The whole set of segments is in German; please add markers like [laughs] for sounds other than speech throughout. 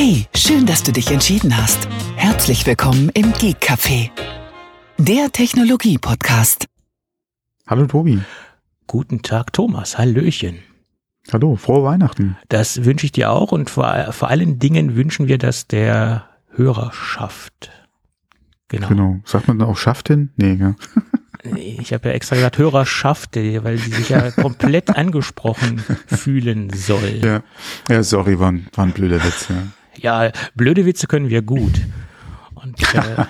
Hey, schön, dass du dich entschieden hast. Herzlich willkommen im Geek Café, der Technologie-Podcast. Hallo Tobi. Guten Tag, Thomas. Hallöchen. Hallo, frohe Weihnachten. Das wünsche ich dir auch und vor, vor allen Dingen wünschen wir das der Hörerschaft. Genau. Genau. Sagt man dann auch Schaftin? Nee, ja. [laughs] Ich habe ja extra gesagt Hörerschaft, weil sie sich ja komplett [laughs] angesprochen fühlen soll. Ja, ja sorry, war ein, war ein blöder Witz. Ja. Ja, blöde Witze können wir gut. Und [laughs] äh,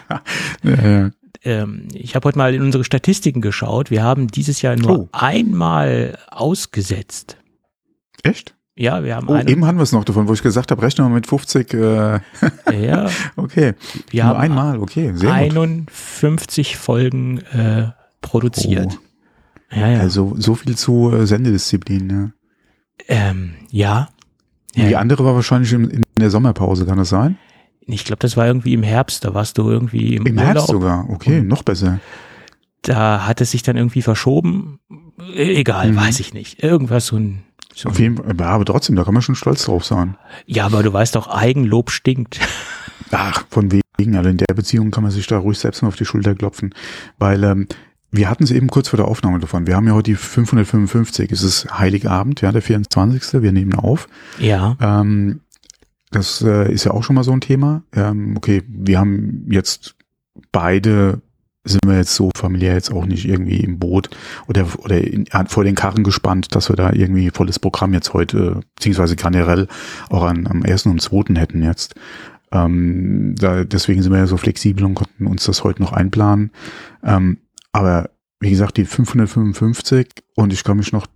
ja, ja. Ähm, ich habe heute mal in unsere Statistiken geschaut. Wir haben dieses Jahr nur oh. einmal ausgesetzt. Echt? Ja, wir haben oh, eben hatten wir es noch davon, wo ich gesagt habe, rechne mal mit 50. Äh ja. [laughs] okay. Wir Nur haben einmal, okay. Sehr 51 gut. Folgen äh, produziert. Oh. Ja, ja. Also so viel zu äh, Sendedisziplin, ja. Ähm, ja. Ja. Die andere war wahrscheinlich in, in der Sommerpause, kann das sein? Ich glaube, das war irgendwie im Herbst, da warst du irgendwie im, Im Urlaub. Herbst sogar, okay, noch besser. Da hat es sich dann irgendwie verschoben. Egal, mhm. weiß ich nicht. Irgendwas so ein so. Auf jeden Fall, aber trotzdem, da kann man schon stolz drauf sein. Ja, aber du weißt doch, Eigenlob stinkt. Ach, von wegen, also in der Beziehung kann man sich da ruhig selbst mal auf die Schulter klopfen, weil ähm, wir hatten es eben kurz vor der Aufnahme davon. Wir haben ja heute die 555. Es ist Heiligabend, ja, der 24. Wir nehmen auf. Ja. Ähm, das äh, ist ja auch schon mal so ein Thema. Ähm, okay, wir haben jetzt beide sind wir jetzt so familiär jetzt auch nicht irgendwie im Boot oder, oder in, vor den Karren gespannt, dass wir da irgendwie volles Programm jetzt heute, beziehungsweise generell auch an, am ersten und zweiten hätten jetzt. Ähm, da, deswegen sind wir ja so flexibel und konnten uns das heute noch einplanen. Ähm, aber wie gesagt, die 555 und ich kann mich noch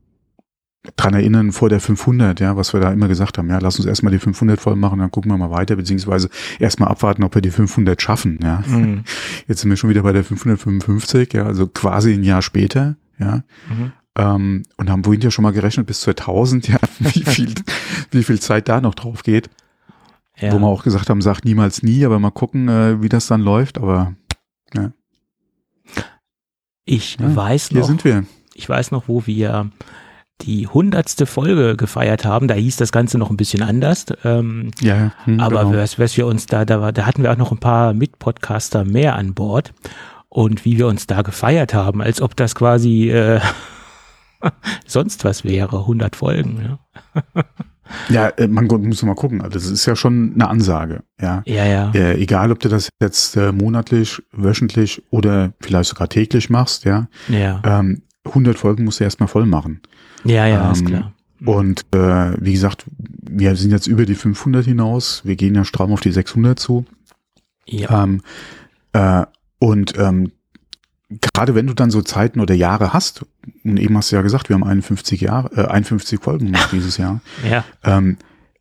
dran erinnern vor der 500, ja, was wir da immer gesagt haben, ja, lass uns erstmal die 500 voll machen, dann gucken wir mal weiter, beziehungsweise erstmal abwarten, ob wir die 500 schaffen, ja. Mhm. [laughs] Jetzt sind wir schon wieder bei der 555, ja, also quasi ein Jahr später, ja. Mhm. Ähm, und haben vorhin ja schon mal gerechnet bis 2000, [laughs] ja, wie viel, wie viel Zeit da noch drauf geht. Ja. Wo wir auch gesagt haben, sagt niemals nie, aber mal gucken, äh, wie das dann läuft, aber, ja. Ich ja, weiß noch. Hier sind wir. Ich weiß noch, wo wir die hundertste Folge gefeiert haben. Da hieß das Ganze noch ein bisschen anders. Ähm, ja, hm, aber genau. was, was wir uns da, da, war, da hatten wir auch noch ein paar Mitpodcaster mehr an Bord. Und wie wir uns da gefeiert haben, als ob das quasi äh, [laughs] sonst was wäre, 100 Folgen. Ja. [laughs] Ja, äh, man muss mal gucken. Also das ist ja schon eine Ansage. Ja, ja. ja. Äh, egal, ob du das jetzt äh, monatlich, wöchentlich oder vielleicht sogar täglich machst. Ja. Ja. Ähm, 100 Folgen musst du erstmal voll machen. Ja, ja, ähm, ist klar. Mhm. Und äh, wie gesagt, wir sind jetzt über die 500 hinaus. Wir gehen ja stramm auf die 600 zu. Ja. Ähm, äh, und ähm, gerade wenn du dann so Zeiten oder Jahre hast, und eben hast du ja gesagt, wir haben 51 Jahre, äh, 51 Folgen gemacht [laughs] dieses Jahr. ja. Ähm,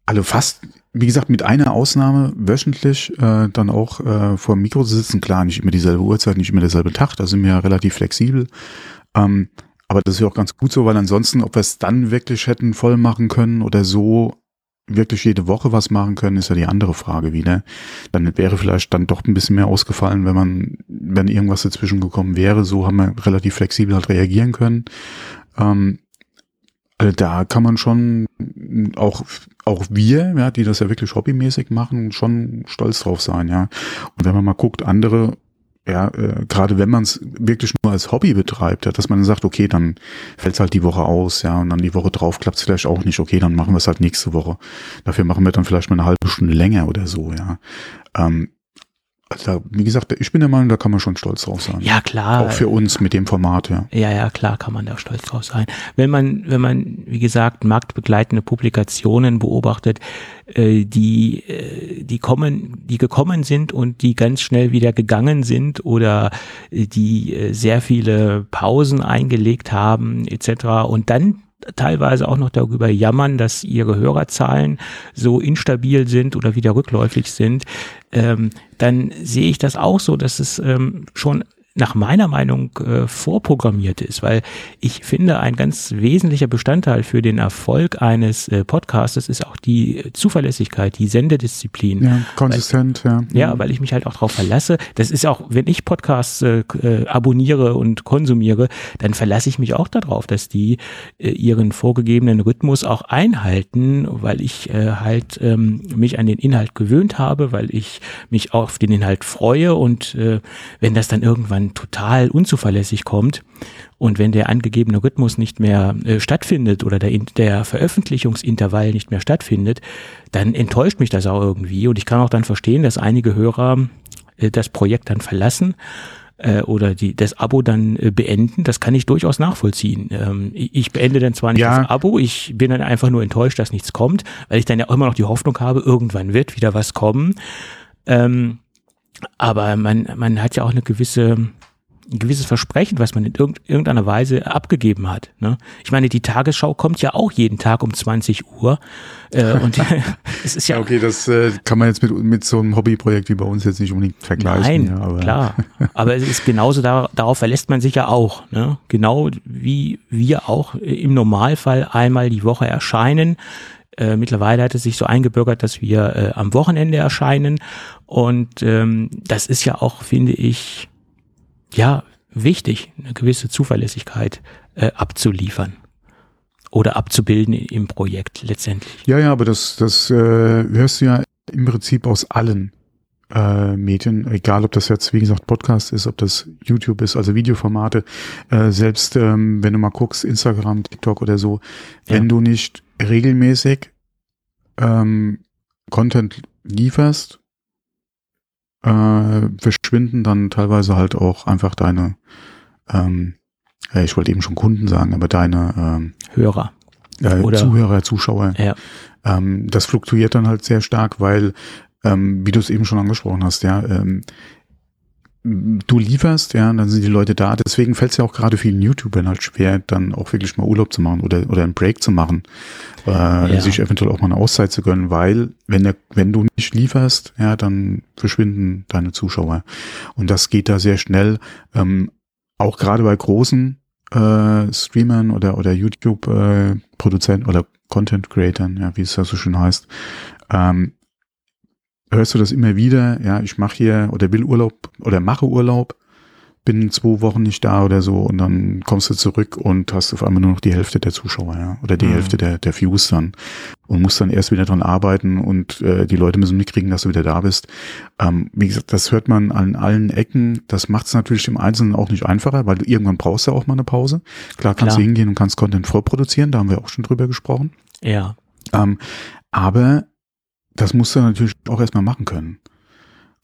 also fast, wie gesagt, mit einer Ausnahme wöchentlich äh, dann auch äh, vor dem Mikro sitzen. Klar, nicht immer dieselbe Uhrzeit, nicht immer derselbe Tag, da sind wir ja relativ flexibel. Ähm, aber das ist ja auch ganz gut so, weil ansonsten, ob wir es dann wirklich hätten voll machen können oder so wirklich jede Woche was machen können, ist ja die andere Frage wieder. Dann wäre vielleicht dann doch ein bisschen mehr ausgefallen, wenn man, wenn irgendwas dazwischen gekommen wäre. So haben wir relativ flexibel halt reagieren können. Ähm, also da kann man schon auch auch wir, ja, die das ja wirklich hobbymäßig machen, schon stolz drauf sein, ja. Und wenn man mal guckt, andere ja, äh, gerade wenn man es wirklich nur als Hobby betreibt, ja, dass man dann sagt, okay, dann fällt es halt die Woche aus, ja, und dann die Woche drauf klappt es vielleicht auch nicht, okay, dann machen wir es halt nächste Woche. Dafür machen wir dann vielleicht mal eine halbe Stunde länger oder so, ja. Ähm, also, wie gesagt, ich bin der Meinung, da kann man schon stolz drauf sein. Ja, klar. Auch für uns mit dem Format, ja. Ja, ja, klar kann man da stolz drauf sein. Wenn man, wenn man, wie gesagt, marktbegleitende Publikationen beobachtet, äh, die, äh, die kommen, die gekommen sind und die ganz schnell wieder gegangen sind oder äh, die sehr viele Pausen eingelegt haben, etc. und dann teilweise auch noch darüber jammern, dass ihre Hörerzahlen so instabil sind oder wieder rückläufig sind, ähm, dann sehe ich das auch so, dass es ähm, schon nach meiner Meinung äh, vorprogrammiert ist, weil ich finde, ein ganz wesentlicher Bestandteil für den Erfolg eines äh, Podcasts ist auch die Zuverlässigkeit, die Sendedisziplin. Ja, konsistent, weil, ja. Ja, weil ich mich halt auch darauf verlasse. Das ist auch, wenn ich Podcasts äh, äh, abonniere und konsumiere, dann verlasse ich mich auch darauf, dass die äh, ihren vorgegebenen Rhythmus auch einhalten, weil ich äh, halt ähm, mich an den Inhalt gewöhnt habe, weil ich mich auf den Inhalt freue und äh, wenn das dann irgendwann dann total unzuverlässig kommt und wenn der angegebene Rhythmus nicht mehr äh, stattfindet oder der, der Veröffentlichungsintervall nicht mehr stattfindet, dann enttäuscht mich das auch irgendwie und ich kann auch dann verstehen, dass einige Hörer äh, das Projekt dann verlassen äh, oder die, das Abo dann äh, beenden, das kann ich durchaus nachvollziehen. Ähm, ich beende dann zwar nicht Ja. das Abo, ich bin dann einfach nur enttäuscht, dass nichts kommt, weil ich dann ja auch immer noch die Hoffnung habe, irgendwann wird wieder was kommen. Ähm, aber man, man hat ja auch eine gewisse, ein gewisses Versprechen, was man in irgend, irgendeiner Weise abgegeben hat. Ne? Ich meine, die Tagesschau kommt ja auch jeden Tag um 20 Uhr. Äh, und [laughs] [laughs] es ist ja, Okay, das äh, kann man jetzt mit, mit so einem Hobbyprojekt wie bei uns jetzt nicht unbedingt vergleichen. Nein, ja, aber, klar. [laughs] Aber es ist genauso, da, darauf verlässt man sich ja auch. Ne? Genau wie wir auch im Normalfall einmal die Woche erscheinen. Äh, mittlerweile hat es sich so eingebürgert, dass wir äh, am Wochenende erscheinen. Und ähm, das ist ja auch, finde ich, ja, wichtig, eine gewisse Zuverlässigkeit äh, abzuliefern oder abzubilden im Projekt letztendlich. Ja, ja, aber das, das äh, hörst du ja im Prinzip aus allen äh, Medien, egal ob das jetzt, wie gesagt, Podcast ist, ob das YouTube ist, also Videoformate, äh, selbst ähm, wenn du mal guckst, Instagram, TikTok oder so, Ja. wenn du nicht regelmäßig ähm, Content lieferst, äh, verschwinden dann teilweise halt auch einfach deine, ähm, ich wollte eben schon Kunden sagen, aber deine ähm, Hörer. äh, Oder- Zuhörer, Zuschauer. Ja. Ähm, das fluktuiert dann halt sehr stark, weil, ähm, wie du es eben schon angesprochen hast, ja, ähm, du lieferst, ja, dann sind die Leute da. Deswegen fällt es ja auch gerade vielen YouTubern halt schwer, dann auch wirklich mal Urlaub zu machen oder, oder einen Break zu machen, äh, Ja. sich eventuell auch mal eine Auszeit zu gönnen, weil wenn der, wenn du nicht lieferst, ja, dann verschwinden deine Zuschauer. Und das geht da sehr schnell. Ähm, auch gerade bei großen äh, Streamern oder oder YouTube äh, Produzenten oder Content Creatern, ja, wie es ja so schön heißt, ähm, hörst du das immer wieder, ja, ich mache hier oder will Urlaub oder mache Urlaub, bin zwei Wochen nicht da oder so und dann kommst du zurück und hast auf einmal nur noch die Hälfte der Zuschauer, ja, oder die Mhm. Hälfte der, der Views dann und musst dann erst wieder dran arbeiten und äh, die Leute müssen mitkriegen, dass du wieder da bist. Ähm, wie gesagt, das hört man an allen Ecken. Das macht es natürlich im Einzelnen auch nicht einfacher, weil du irgendwann brauchst du auch mal eine Pause. Klar kannst Klar. du hingehen und kannst Content vorproduzieren, da haben wir auch schon drüber gesprochen. Ja. Ähm, aber das musst du natürlich auch erstmal machen können.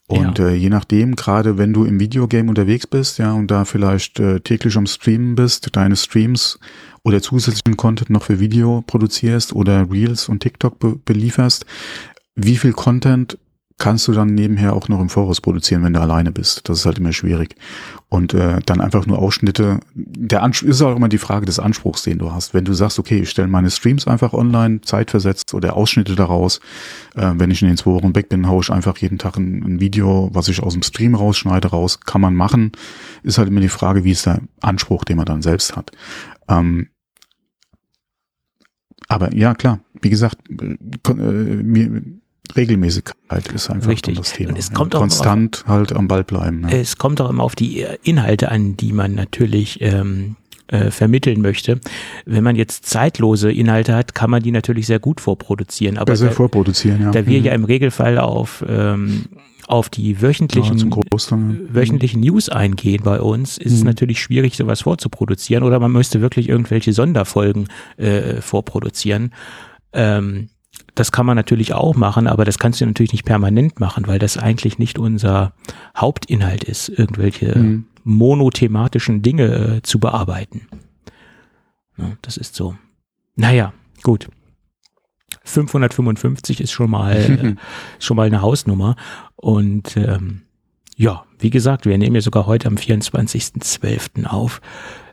Und Ja. äh, je nachdem, gerade wenn du im Videogame unterwegs bist, ja, und da vielleicht äh, täglich am Streamen bist, deine Streams oder zusätzlichen Content noch für Video produzierst oder Reels und TikTok be belieferst, wie viel Content kannst du dann nebenher auch noch im Voraus produzieren, wenn du alleine bist? Das ist halt immer schwierig. Und äh, dann einfach nur Ausschnitte. Der Ans ist auch immer die Frage des Anspruchs, den du hast. Wenn du sagst, okay, ich stelle meine Streams einfach online, zeitversetzt oder Ausschnitte daraus. Äh, wenn ich in den zwei Wochen weg bin, haue ich einfach jeden Tag ein, ein Video, was ich aus dem Stream rausschneide, raus. Kann man machen. Ist halt immer die Frage, wie ist der Anspruch, den man dann selbst hat. Ähm, aber ja, klar, wie gesagt, äh, äh, mir, Regelmäßigkeit ist einfach Richtig. das Thema. Und es kommt auch Konstant halt am Ball bleiben. Ne? Es kommt auch immer auf die Inhalte an, die man natürlich ähm, äh, vermitteln möchte. Wenn man jetzt zeitlose Inhalte hat, kann man die natürlich sehr gut vorproduzieren. Aber Besser da, vorproduzieren, ja. da wir Mhm. ja im Regelfall auf, ähm, auf die ja, wöchentlichen zum Großteil. wöchentlichen News eingehen bei uns, ist es Mhm. natürlich schwierig, sowas vorzuproduzieren oder man müsste wirklich irgendwelche Sonderfolgen äh, vorproduzieren. Ähm, das kann man natürlich auch machen, aber das kannst du natürlich nicht permanent machen, weil das eigentlich nicht unser Hauptinhalt ist, irgendwelche Mhm. monothematischen Dinge äh, zu bearbeiten. Ja, das ist so. Naja, gut. 555 ist schon mal, [laughs] äh, schon mal eine Hausnummer. Und ähm, ja, wie gesagt, wir nehmen ja sogar heute am 24.12. auf.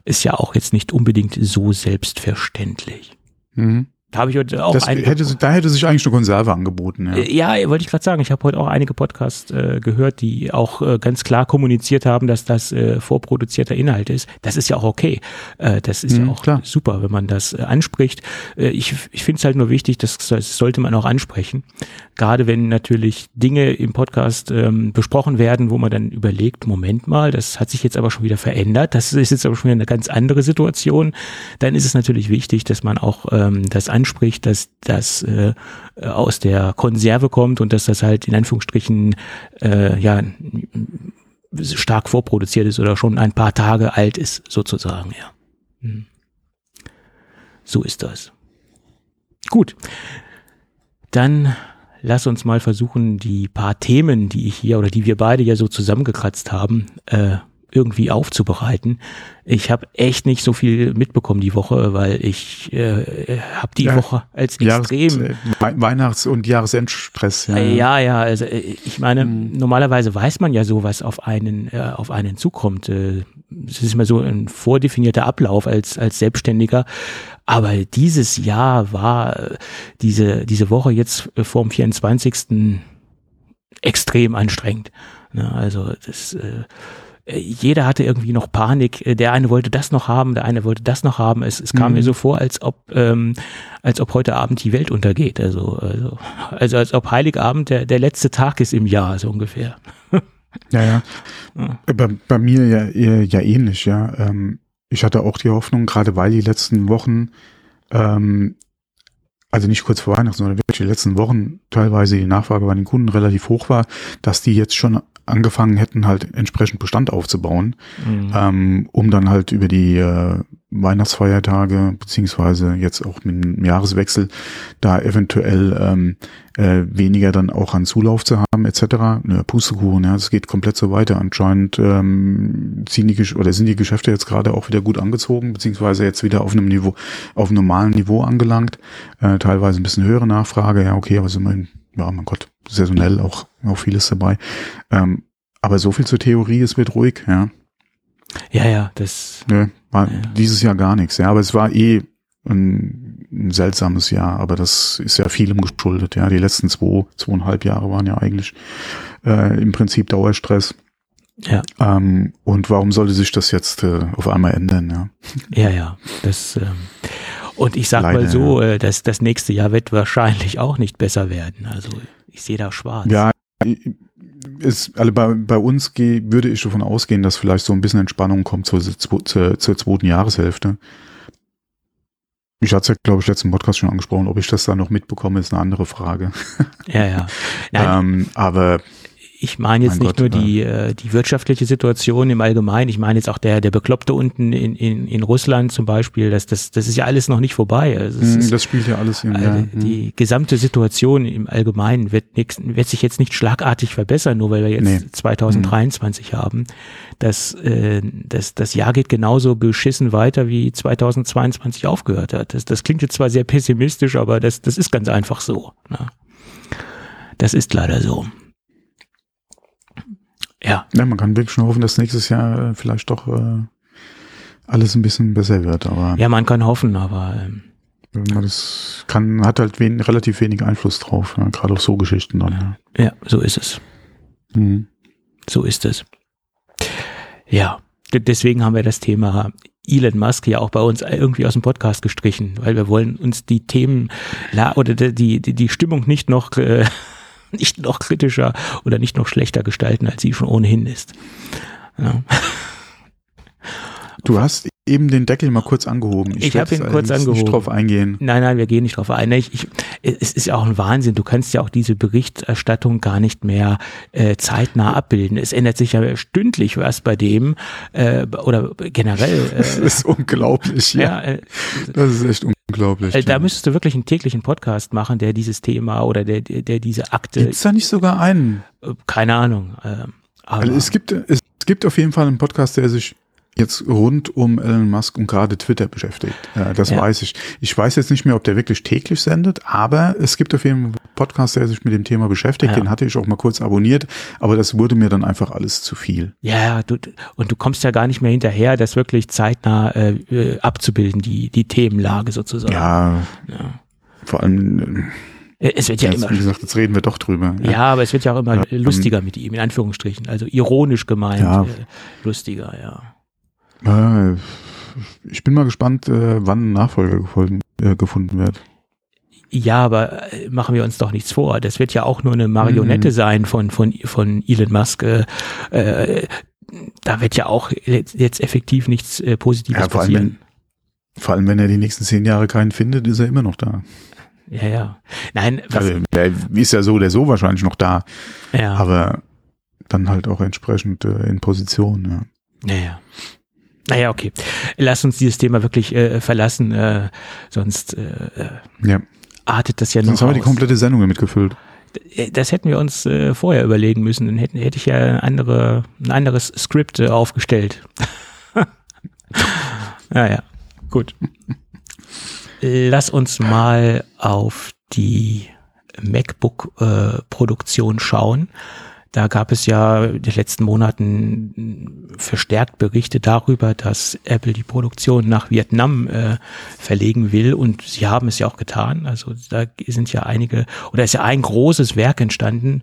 Ist ja auch jetzt nicht unbedingt so selbstverständlich. Mhm. Da habe ich heute auch das einige, hätte, da hätte sich eigentlich eine Konserve angeboten. Ja, ja wollte ich gerade sagen. Ich habe heute auch einige Podcasts äh, gehört, die auch äh, ganz klar kommuniziert haben, dass das äh, vorproduzierter Inhalt ist. Das ist ja auch okay. Äh, das ist mhm, ja auch klar. super, wenn man das äh, anspricht. Äh, ich ich finde es halt nur wichtig, das, das sollte man auch ansprechen. Gerade wenn natürlich Dinge im Podcast ähm, besprochen werden, wo man dann überlegt, Moment mal, das hat sich jetzt aber schon wieder verändert. Das ist jetzt aber schon wieder eine ganz andere Situation. Dann ist es natürlich wichtig, dass man auch ähm, das anspricht anspricht, dass das äh, aus der Konserve kommt und dass das halt in Anführungsstrichen äh, ja stark vorproduziert ist oder schon ein paar Tage alt ist, sozusagen, ja. Hm. So ist das. Gut. Dann lass uns mal versuchen, die paar Themen, die ich hier oder die wir beide ja so zusammengekratzt haben, äh, irgendwie aufzubereiten. Ich habe echt nicht so viel mitbekommen die Woche, weil ich äh, habe die ja, Woche als extrem Jahres, Weihnachts- und Jahresendstress. Ja, ja, ja also äh, ich meine, mhm. normalerweise weiß man ja so, was auf einen äh, auf einen zukommt. Äh, es ist immer so ein vordefinierter Ablauf als als Selbstständiger. Aber dieses Jahr war äh, diese diese Woche jetzt vor dem 24. extrem anstrengend. Ne, also das äh, äh, jeder hatte irgendwie noch Panik. Äh, der eine wollte das noch haben, der eine wollte das noch haben. Es, es kam mhm. mir so vor, als ob, ähm, als ob heute Abend die Welt untergeht. Also, also, also als ob Heiligabend der, der letzte Tag ist im Jahr, so ungefähr. [laughs] ja, ja. ja. Bei, bei mir ja, ja ähnlich, ja. Ähm, ich hatte auch die Hoffnung, gerade weil die letzten Wochen ähm, also nicht kurz vor Weihnachten, sondern wirklich die letzten Wochen teilweise die Nachfrage bei den Kunden relativ hoch war, dass die jetzt schon angefangen hätten, halt entsprechend Bestand aufzubauen, mhm. ähm, um dann halt über die äh, Weihnachtsfeiertage, beziehungsweise jetzt auch mit dem Jahreswechsel, da eventuell ähm, äh, weniger dann auch an Zulauf zu haben, etc. Ne, Pustekuchen, ja, es geht komplett so weiter. Anscheinend ähm, ziehen die oder sind die Geschäfte jetzt gerade auch wieder gut angezogen, beziehungsweise jetzt wieder auf einem Niveau, auf einem normalen Niveau angelangt. Äh, teilweise ein bisschen höhere Nachfrage, ja, okay, aber sind immerhin ja, mein Gott, saisonell auch, auch vieles dabei. Ähm, aber so viel zur Theorie, es wird ruhig, ja. Ja, ja, das. Ne, war ja. dieses Jahr gar nichts, ja, aber es war eh ein, ein, seltsames Jahr, aber das ist ja vielem geschuldet, ja. Die letzten zwei, zweieinhalb Jahre waren ja eigentlich äh, im Prinzip Dauerstress. Ja. Ähm, und warum sollte sich das jetzt äh, auf einmal ändern, ja? Ja, ja, das. Ähm und ich sag Leider, mal so, ja. Äh, dass das nächste Jahr wird wahrscheinlich auch nicht besser werden. Also ich sehe da schwarz. Ja, ist, also bei, bei uns geh, würde ich davon ausgehen, dass vielleicht so ein bisschen Entspannung kommt zur, zur, zur zweiten Jahreshälfte. Ich hatte es ja, glaube ich, letzten Podcast schon angesprochen. Ob ich das da noch mitbekomme, ist eine andere Frage. Ja, ja. [laughs] ähm, aber ich meine jetzt mein nicht Gott, nur die, äh, die wirtschaftliche Situation im Allgemeinen, ich meine jetzt auch der, der Bekloppte unten in, in, in Russland zum Beispiel, das, das, das ist ja alles noch nicht vorbei. Also ist, das spielt ja alles in, äh, ja. Die mm. gesamte Situation im Allgemeinen wird, nix, wird sich jetzt nicht schlagartig verbessern, nur weil wir jetzt nee. 2023 mm. haben. Das, äh, das, das Jahr geht genauso beschissen weiter, wie 2022 aufgehört hat. Das, das klingt jetzt zwar sehr pessimistisch, aber das, das ist ganz einfach so. Ne? Das ist leider so. Ja. ja. Man kann wirklich schon hoffen, dass nächstes Jahr äh, vielleicht doch äh, alles ein bisschen besser wird. Aber ja, man kann hoffen, aber ähm, das kann, hat halt wen, relativ wenig Einfluss drauf, ja, gerade auf so Geschichten dann. Ja, ja so ist es. Mhm. So ist es. Ja, deswegen haben wir das Thema Elon Musk ja auch bei uns irgendwie aus dem Podcast gestrichen, weil wir wollen uns die Themen oder die, die, die Stimmung nicht noch äh, [laughs] nicht noch kritischer oder nicht noch schlechter gestalten, als sie schon ohnehin ist. Ja. Du hast eben den Deckel mal kurz angehoben. Ich, ich habe ihn kurz angehoben. Nicht drauf eingehen. Nein, nein, wir gehen nicht drauf ein. Ich, ich, es ist ja auch ein Wahnsinn. Du kannst ja auch diese Berichterstattung gar nicht mehr äh, zeitnah abbilden. Es ändert sich ja stündlich was bei dem äh, oder generell. [laughs] Äh, das ist unglaublich. Ja, ja äh, das ist echt unglaublich. Äh, da müsstest du wirklich einen täglichen Podcast machen, der dieses Thema oder der, der, der diese Akte. Gibt's da nicht sogar einen? Äh, keine Ahnung. Also es gibt es gibt auf jeden Fall einen Podcast, der sich jetzt rund um Elon Musk und gerade Twitter beschäftigt. Äh, das ja. weiß ich. Ich weiß jetzt nicht mehr, ob der wirklich täglich sendet, aber es gibt auf jeden Fall einen Podcast, der sich mit dem Thema beschäftigt. Ja. Den hatte ich auch mal kurz abonniert, aber das wurde mir dann einfach alles zu viel. Ja, du, und du kommst ja gar nicht mehr hinterher, das wirklich zeitnah äh, abzubilden, die, die Themenlage sozusagen. Ja. ja. vor allem, Äh, Es wird ja jetzt, immer, wie gesagt, jetzt reden wir doch drüber. ja, aber es wird ja auch immer Ja, ähm, lustiger mit ihm, in Anführungsstrichen. Also ironisch gemeint, Ja. äh, lustiger, ja. Äh, ich bin mal gespannt, äh, wann ein Nachfolger gefunden, äh, gefunden wird. Ja, aber äh, machen wir uns doch nichts vor. Das wird ja auch nur eine Marionette Mhm. sein von, von, von Elon Musk. Äh, da wird ja auch jetzt effektiv nichts äh, Positives Ja, vor allem, passieren. Vor allem, wenn er die nächsten zehn Jahre keinen findet, ist er immer noch da. Ja, ja. Nein, was, Also, der ist ja so oder so wahrscheinlich noch da, ja, aber dann halt auch entsprechend äh, in Position, ja. ja, ja. Naja, okay. Lass uns dieses Thema wirklich äh, verlassen, äh, sonst äh, äh, Ja, artet das ja noch sonst haben wir die komplette Sendung damit gefüllt. Äh, Das hätten wir uns äh, vorher überlegen müssen. Dann hätten, hätte ich ja andere, ein anderes Skript äh, aufgestellt. [laughs] naja, gut. Lass uns mal auf die MacBook-Produktion schauen. Da gab es ja in den letzten Monaten verstärkt Berichte darüber, dass Apple die Produktion nach Vietnam äh, verlegen will und sie haben es ja auch getan. Also da sind ja einige oder ist ja ein großes Werk entstanden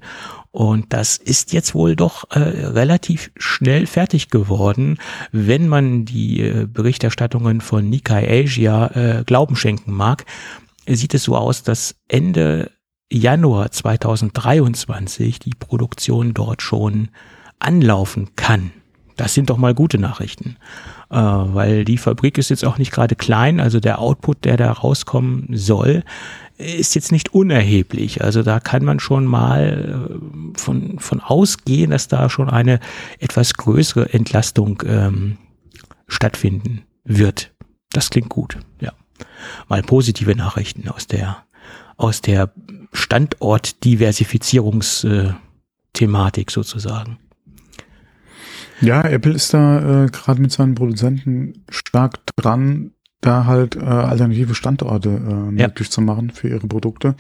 und das ist jetzt wohl doch äh, relativ schnell fertig geworden, wenn man die äh, Berichterstattungen von Nikkei Asia äh, Glauben schenken mag. Sieht es so aus, dass Ende Januar 2023 die Produktion dort schon anlaufen kann. Das sind doch mal gute Nachrichten, äh, weil die Fabrik ist jetzt auch nicht gerade klein, also der Output, der da rauskommen soll, ist jetzt nicht unerheblich. Also da kann man schon mal äh, von, von ausgehen, dass da schon eine etwas größere Entlastung ähm, stattfinden wird. Das klingt gut, ja. Mal positive Nachrichten aus der aus der Standortdiversifizierungsthematik sozusagen. Ja, Apple ist da äh, gerade mit seinen Produzenten stark dran, da halt äh, alternative Standorte äh, Ja. möglich zu machen für ihre Produkte.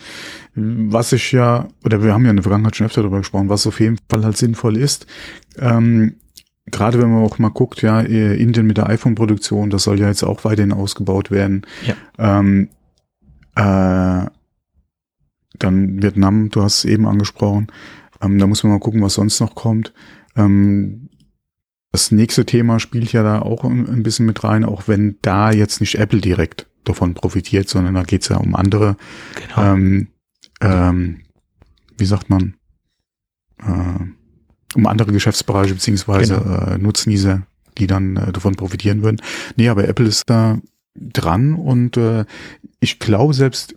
Was ich ja, oder wir haben ja in der Vergangenheit schon öfter darüber gesprochen, was auf jeden Fall halt sinnvoll ist. Ähm, Gerade wenn man auch mal guckt, ja, äh, Indien mit der iPhone-Produktion, das soll ja jetzt auch weiterhin ausgebaut werden. Ja. Ähm, äh, dann Vietnam, du hast es eben angesprochen. Ähm, da muss man mal gucken, was sonst noch kommt. Ähm, das nächste Thema spielt ja da auch ein, bisschen mit rein, auch wenn da jetzt nicht Apple direkt davon profitiert, sondern da geht's ja um andere, Genau. ähm, ähm, wie sagt man, äh, um andere Geschäftsbereiche beziehungsweise Genau. äh, Nutznießer, die dann äh, davon profitieren würden. Nee, aber Apple ist da dran und äh, ich glaube selbst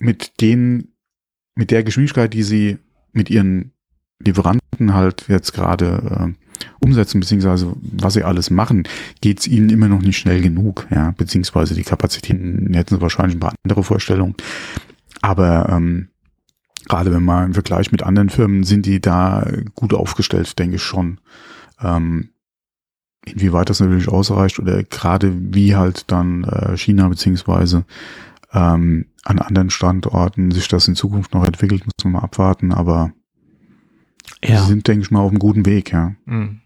mit den, mit der Geschwindigkeit, die sie mit ihren Lieferanten halt jetzt gerade äh, umsetzen, beziehungsweise was sie alles machen, geht's ihnen immer noch nicht schnell genug, ja, beziehungsweise die Kapazitäten hätten sie wahrscheinlich ein paar andere Vorstellungen. Aber ähm, gerade wenn man im Vergleich mit anderen Firmen sind die da gut aufgestellt, denke ich schon. Ähm, inwieweit das natürlich ausreicht oder gerade wie halt dann äh, China beziehungsweise ähm, an anderen Standorten sich das in Zukunft noch entwickelt, muss man mal abwarten, aber ja. sie sind, denke ich mal, auf einem guten Weg, ja. Mhm.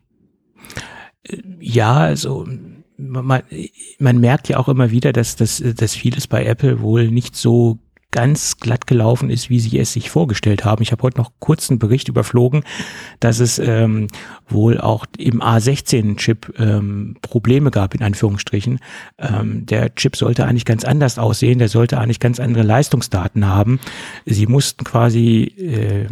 Ja, also man, man merkt ja auch immer wieder, dass, dass, dass vieles bei Apple wohl nicht so ganz glatt gelaufen ist, wie sie es sich vorgestellt haben. Ich habe heute noch kurz einen Bericht überflogen, dass es ähm, wohl auch im A16-Chip ähm, Probleme gab, in Anführungsstrichen. Ähm, der Chip sollte eigentlich ganz anders aussehen, der sollte eigentlich ganz andere Leistungsdaten haben. Sie mussten quasi äh,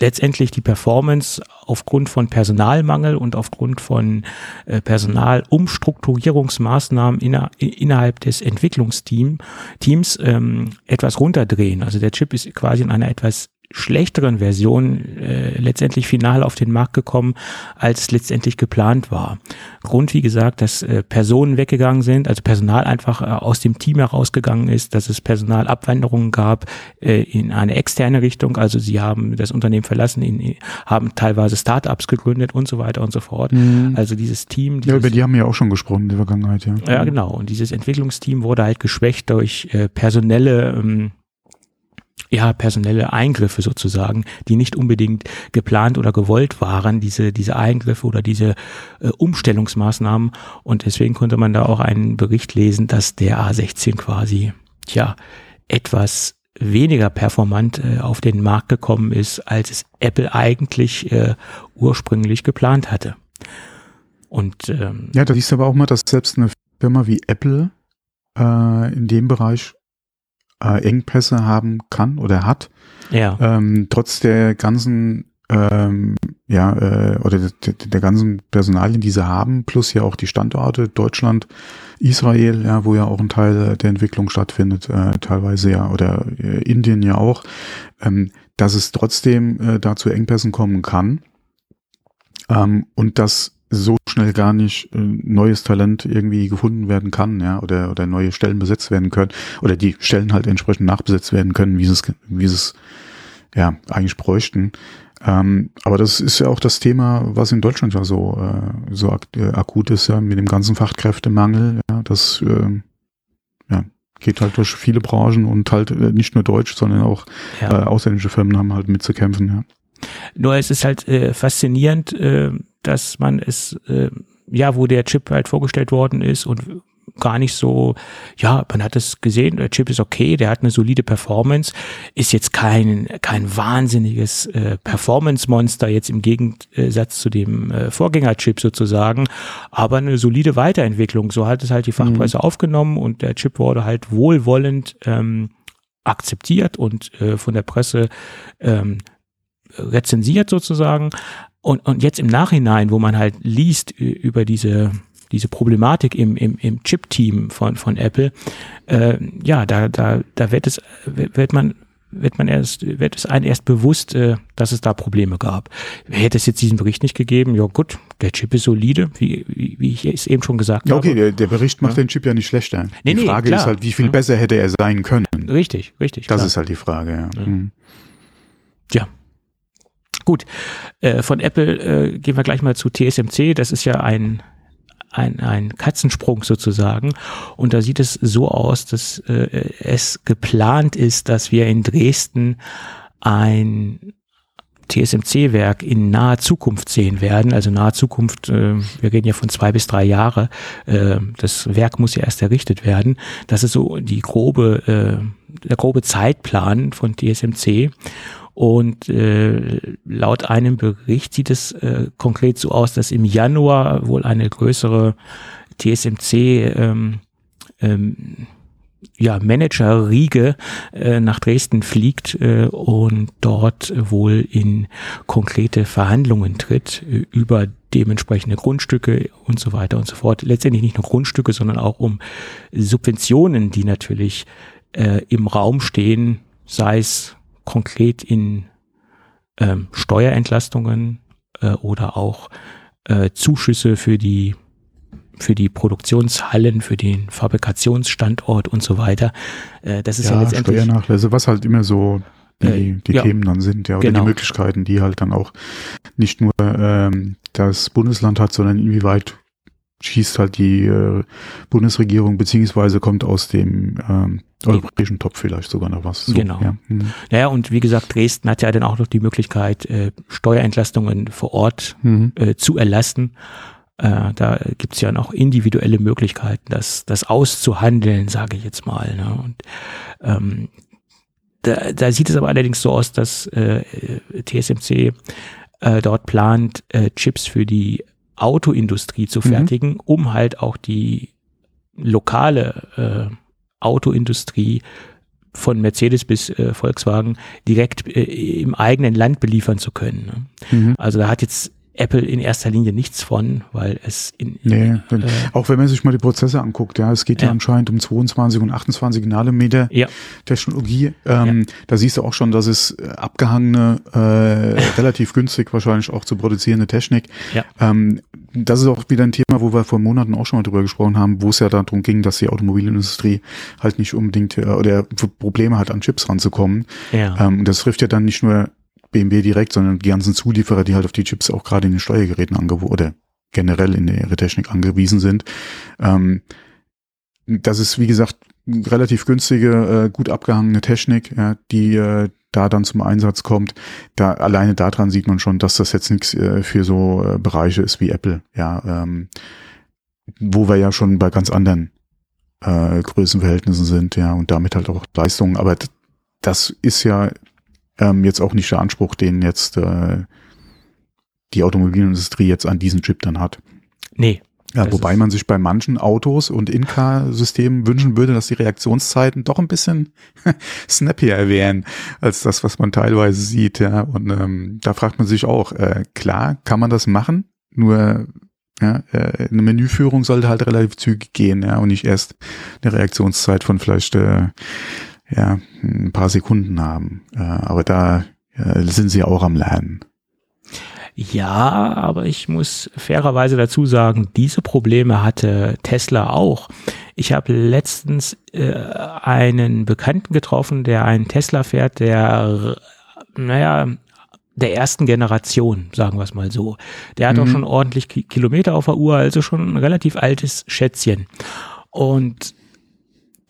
letztendlich die Performance aufgrund von Personalmangel und aufgrund von äh, Personalumstrukturierungsmaßnahmen inner, innerhalb des Entwicklungsteams Teams, ähm, etwas runterdrehen. Also der Chip ist quasi in einer etwas schlechteren Version äh, letztendlich final auf den Markt gekommen, als es letztendlich geplant war. Grund, wie gesagt, dass äh, Personen weggegangen sind, also Personal einfach äh, aus dem Team herausgegangen ist, dass es Personalabwanderungen gab äh, in eine externe Richtung, also sie haben das Unternehmen verlassen, in, haben teilweise Startups gegründet und so weiter und so fort. Also dieses Team, Ja, dieses, über die haben wir ja auch schon gesprochen in der Vergangenheit, ja. ja, genau. Und dieses Entwicklungsteam wurde halt geschwächt durch äh, personelle, ähm, ja, personelle Eingriffe sozusagen, die nicht unbedingt geplant oder gewollt waren, diese, diese Eingriffe oder diese äh, Umstellungsmaßnahmen. Und deswegen konnte man da auch einen Bericht lesen, dass der A16 quasi, tja, etwas weniger performant äh, auf den Markt gekommen ist, als es Apple eigentlich äh, ursprünglich geplant hatte. Und ähm, ja, da siehst du aber auch mal, dass selbst eine Firma wie Apple äh, in dem Bereich äh, Engpässe haben kann oder hat. Ja. Ähm, trotz der ganzen ähm, ja, äh, oder der, der ganzen Personalien, die sie haben, plus ja auch die Standorte Deutschland, Israel, ja, wo ja auch ein Teil der Entwicklung stattfindet, äh, teilweise ja, oder äh, Indien ja auch, ähm, dass es trotzdem äh, da zu Engpässen kommen kann ähm, und dass so schnell gar nicht äh, neues Talent irgendwie gefunden werden kann, ja, oder, oder neue Stellen besetzt werden können, oder die Stellen halt entsprechend nachbesetzt werden können, wie sie es, wie sie es ja eigentlich bräuchten. Ähm, aber das ist ja auch das Thema, was in Deutschland ja so, äh, so ak äh, akut ist, ja, mit dem ganzen Fachkräftemangel. Ja, das äh, ja, geht halt durch viele Branchen und halt äh, nicht nur Deutsch, sondern auch ja. äh, ausländische Firmen haben halt mitzukämpfen. Ja. Nur es ist halt äh, faszinierend, äh, dass man es, äh, ja, wo der Chip halt vorgestellt worden ist und gar nicht so, ja, man hat es gesehen, der Chip ist okay, der hat eine solide Performance, ist jetzt kein, kein wahnsinniges äh, Performance-Monster jetzt im Gegensatz zu dem äh, Vorgängerchip sozusagen, aber eine solide Weiterentwicklung. So hat es halt die Fachpresse mhm. aufgenommen und der Chip wurde halt wohlwollend ähm, akzeptiert und äh, von der Presse ähm, rezensiert sozusagen. Und, und jetzt im Nachhinein, wo man halt liest über diese diese Problematik im, im, im Chip-Team von, von Apple, äh, ja, da, da, da wird es, wird man wird man erst, wird es einem erst bewusst, äh, dass es da Probleme gab. Hätte es jetzt diesen Bericht nicht gegeben, ja gut, der Chip ist solide, wie, wie, wie ich es eben schon gesagt ja, okay, habe. Okay, der, der, Bericht macht ja. den Chip ja nicht schlechter. Nee, die Frage nee, ist halt, wie viel ja. besser hätte er sein können. Richtig, richtig. Das klar. ist halt die Frage, ja. Mhm. Ja. Gut, äh, von Apple äh, gehen wir gleich mal zu TSMC. Das ist ja ein ein, ein Katzensprung sozusagen. Und da sieht es so aus, dass äh, es geplant ist, dass wir in Dresden ein TSMC-Werk in naher Zukunft sehen werden. Also nahe Zukunft, äh, wir reden ja von zwei bis drei Jahre. Äh, das Werk muss ja erst errichtet werden. Das ist so die grobe, äh, der grobe Zeitplan von TSMC. Und äh, laut einem Bericht sieht es äh, konkret so aus, dass im Januar wohl eine größere TSMC ähm, ähm, ja, Manager-Riege äh, nach Dresden fliegt äh, und dort wohl in konkrete Verhandlungen tritt äh, über dementsprechende Grundstücke und so weiter und so fort. Letztendlich nicht nur Grundstücke, sondern auch um Subventionen, die natürlich äh, im Raum stehen, sei es konkret in ähm, Steuerentlastungen äh, oder auch äh, Zuschüsse für die für die Produktionshallen, für den Fabrikationsstandort und so weiter. Äh, das ist ja, ja letztendlich Steuernachlässe, was halt immer so die, äh, die ja, Themen dann sind, ja, oder genau. die Möglichkeiten, die halt dann auch nicht nur ähm, das Bundesland hat, sondern inwieweit schießt halt die äh, Bundesregierung beziehungsweise kommt aus dem ähm, europäischen Topf vielleicht sogar noch was. So, genau. Ja. Mhm. Naja, und wie gesagt, Dresden hat ja dann auch noch die Möglichkeit, äh, Steuerentlastungen vor Ort mhm. äh, zu erlassen. Äh, da gibt's ja noch individuelle Möglichkeiten, das, das auszuhandeln, sage ich jetzt mal. Ne? Und ähm, da, da sieht es aber allerdings so aus, dass äh, TSMC äh, dort plant, äh, Chips für die Autoindustrie zu mhm. fertigen, mhm. um halt auch die lokale äh, Autoindustrie von Mercedes bis äh, Volkswagen direkt äh, im eigenen Land beliefern zu können. Ne? Mhm. Also da hat jetzt Apple in erster Linie nichts von, weil es in, nee, äh, auch wenn man sich mal die Prozesse anguckt, ja, es geht ja, ja anscheinend um 22 und 28 Nanometer ja. Technologie. Ähm, ja. Da siehst du auch schon, dass es äh, abgehangene, äh, [laughs] relativ günstig wahrscheinlich auch zu produzierende Technik. Ja. Ähm, das ist auch wieder ein Thema, wo wir vor Monaten auch schon mal drüber gesprochen haben, wo es ja darum ging, dass die Automobilindustrie halt nicht unbedingt äh, oder Probleme hat, an Chips ranzukommen. Ja. Ähm, das trifft ja dann nicht nur BMW direkt, sondern die ganzen Zulieferer, die halt auf die Chips auch gerade in den Steuergeräten angeboten oder generell in ihre Technik angewiesen sind. Ähm, das ist, wie gesagt, relativ günstige, äh, gut abgehangene Technik, ja, die äh, da dann zum Einsatz kommt. Da alleine daran sieht man schon, dass das jetzt nichts äh, für so äh, Bereiche ist wie Apple, ja, ähm, wo wir ja schon bei ganz anderen äh, Größenverhältnissen sind, ja, und damit halt auch Leistungen. Aber das ist ja ähm, jetzt auch nicht der Anspruch, den jetzt äh, die Automobilindustrie jetzt an diesen Chip dann hat. Nee. Ja, wobei man sich bei manchen Autos und In-Car-Systemen wünschen würde, dass die Reaktionszeiten doch ein bisschen [laughs] snappier wären als das, was man teilweise sieht. Ja, und ähm, da fragt man sich auch, äh, klar, kann man das machen, nur ja, äh, eine Menüführung sollte halt relativ zügig gehen, ja, und nicht erst eine Reaktionszeit von vielleicht äh, ja, ein paar Sekunden haben. Äh, aber da äh, sind sie auch am Lernen. Ja, aber ich muss fairerweise dazu sagen, diese Probleme hatte Tesla auch. Ich habe letztens äh, einen Bekannten getroffen, der einen Tesla fährt, der, naja, der ersten Generation, sagen wir es mal so. Der hat mhm. auch schon ordentlich Kilometer auf der Uhr, also schon ein relativ altes Schätzchen. Und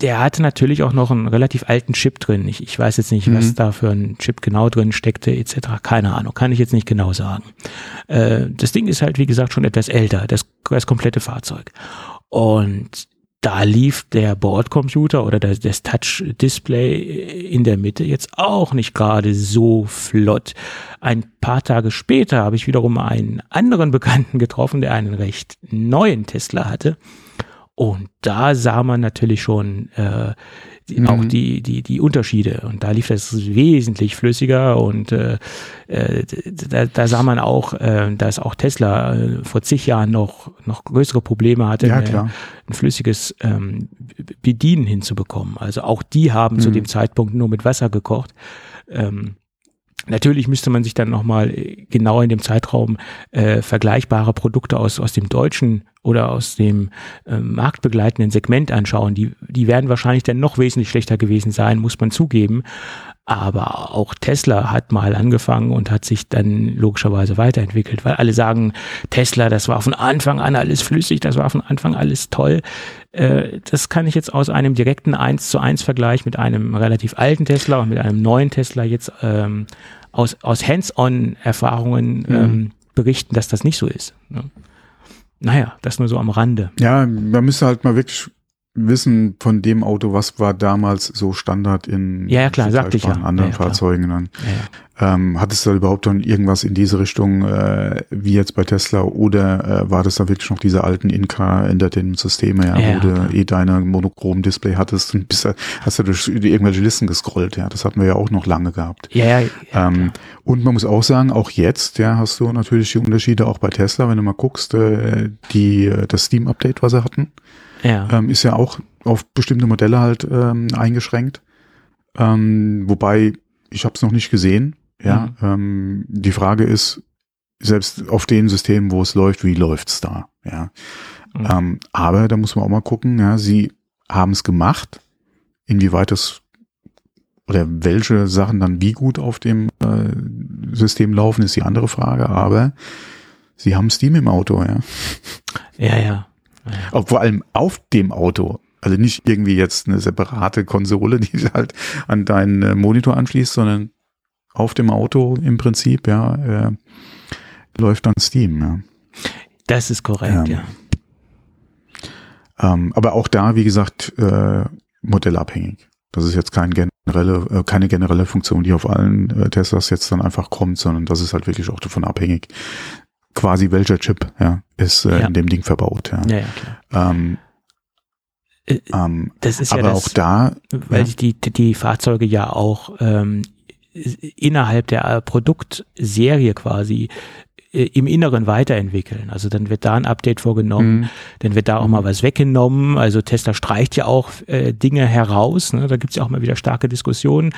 der hatte natürlich auch noch einen relativ alten Chip drin. Ich, ich weiß jetzt nicht, mhm. was da für ein Chip genau drin steckte, etc. Keine Ahnung, kann ich jetzt nicht genau sagen. Äh, das Ding ist halt, wie gesagt, schon etwas älter, das, das komplette Fahrzeug. Und da lief der Bordcomputer oder das, das Touch-Display in der Mitte jetzt auch nicht gerade so flott. Ein paar Tage später habe ich wiederum einen anderen Bekannten getroffen, der einen recht neuen Tesla hatte. Und da sah man natürlich schon äh, die, mhm. auch die, die, die Unterschiede. Und da lief das wesentlich flüssiger und äh, äh, da, da sah man auch, äh, dass auch Tesla äh, vor zig Jahren noch, noch größere Probleme hatte, ja, ein, ein flüssiges ähm, Bedienen hinzubekommen. Also auch die haben mhm. zu dem Zeitpunkt nur mit Wasser gekocht. Ähm, Natürlich müsste man sich dann nochmal äh, genau in dem Zeitraum äh, vergleichbare Produkte aus, aus dem deutschen oder aus dem äh, marktbegleitenden Segment anschauen. Die, die werden wahrscheinlich dann noch wesentlich schlechter gewesen sein, muss man zugeben. Aber auch Tesla hat mal angefangen und hat sich dann logischerweise weiterentwickelt, weil alle sagen, Tesla, das war von Anfang an alles flüssig, das war von Anfang an alles toll. Äh, das kann ich jetzt aus einem direkten 1 zu 1 Vergleich mit einem relativ alten Tesla und mit einem neuen Tesla jetzt ähm, aus, aus Hands-on-Erfahrungen mhm. ähm, berichten, dass das nicht so ist. Ne? Naja, das nur so am Rande. Ja, man müsste halt mal wirklich wissen von dem Auto, was war damals so Standard in ja, ja klar, sagte ich ja. anderen ja, ja, Fahrzeugen dann. Ja, ähm, hat es da überhaupt dann irgendwas in diese Richtung äh, wie jetzt bei Tesla oder äh, war das da wirklich noch diese alten In-Car Entertainment-Systeme, ja, wo du eh deine monochrom Display hattest und bist, hast du durch irgendwelche Listen gescrollt, ja, das hatten wir ja auch noch lange gehabt. Ja, ja, ähm, und man muss auch sagen, auch jetzt, ja, hast du natürlich die Unterschiede auch bei Tesla, wenn du mal guckst, äh, die das Steam-Update, was sie hatten ja. Ähm, ist ja auch auf bestimmte Modelle halt ähm, eingeschränkt. Ähm, wobei, ich habe es noch nicht gesehen. Ja, mhm. ähm, die Frage ist, selbst auf den Systemen, wo es läuft, wie läuft's da? Ja, mhm. ähm, aber da muss man auch mal gucken. Ja, sie haben es gemacht. Inwieweit es oder welche Sachen dann wie gut auf dem äh, System laufen, ist die andere Frage. Aber sie haben Steam im Auto, ja. Ja, ja. Auch vor allem auf dem Auto. Also nicht irgendwie jetzt eine separate Konsole, [laughs] die halt an deinen äh, Monitor anschließt, sondern auf dem Auto im Prinzip, ja, äh, läuft dann Steam, ja. Das ist korrekt, ähm, ja. Ähm, aber auch da, wie gesagt, äh, modellabhängig. Das ist jetzt kein generelle, äh, keine generelle Funktion, die auf allen äh, Teslas jetzt dann einfach kommt, sondern das ist halt wirklich auch davon abhängig, quasi welcher Chip ja, ist äh, ja. in dem Ding verbaut. Ja, ja, ja klar. Ähm, äh, ähm, das ist aber ja das, auch da, weil ja. die, die Fahrzeuge ja auch ähm, innerhalb der äh, Produktserie quasi im Inneren weiterentwickeln. Also dann wird da ein Update vorgenommen, mhm. dann wird da auch mal was weggenommen. Also Tesla streicht ja auch äh, Dinge heraus. Ne? Da gibt's ja auch mal wieder starke Diskussionen.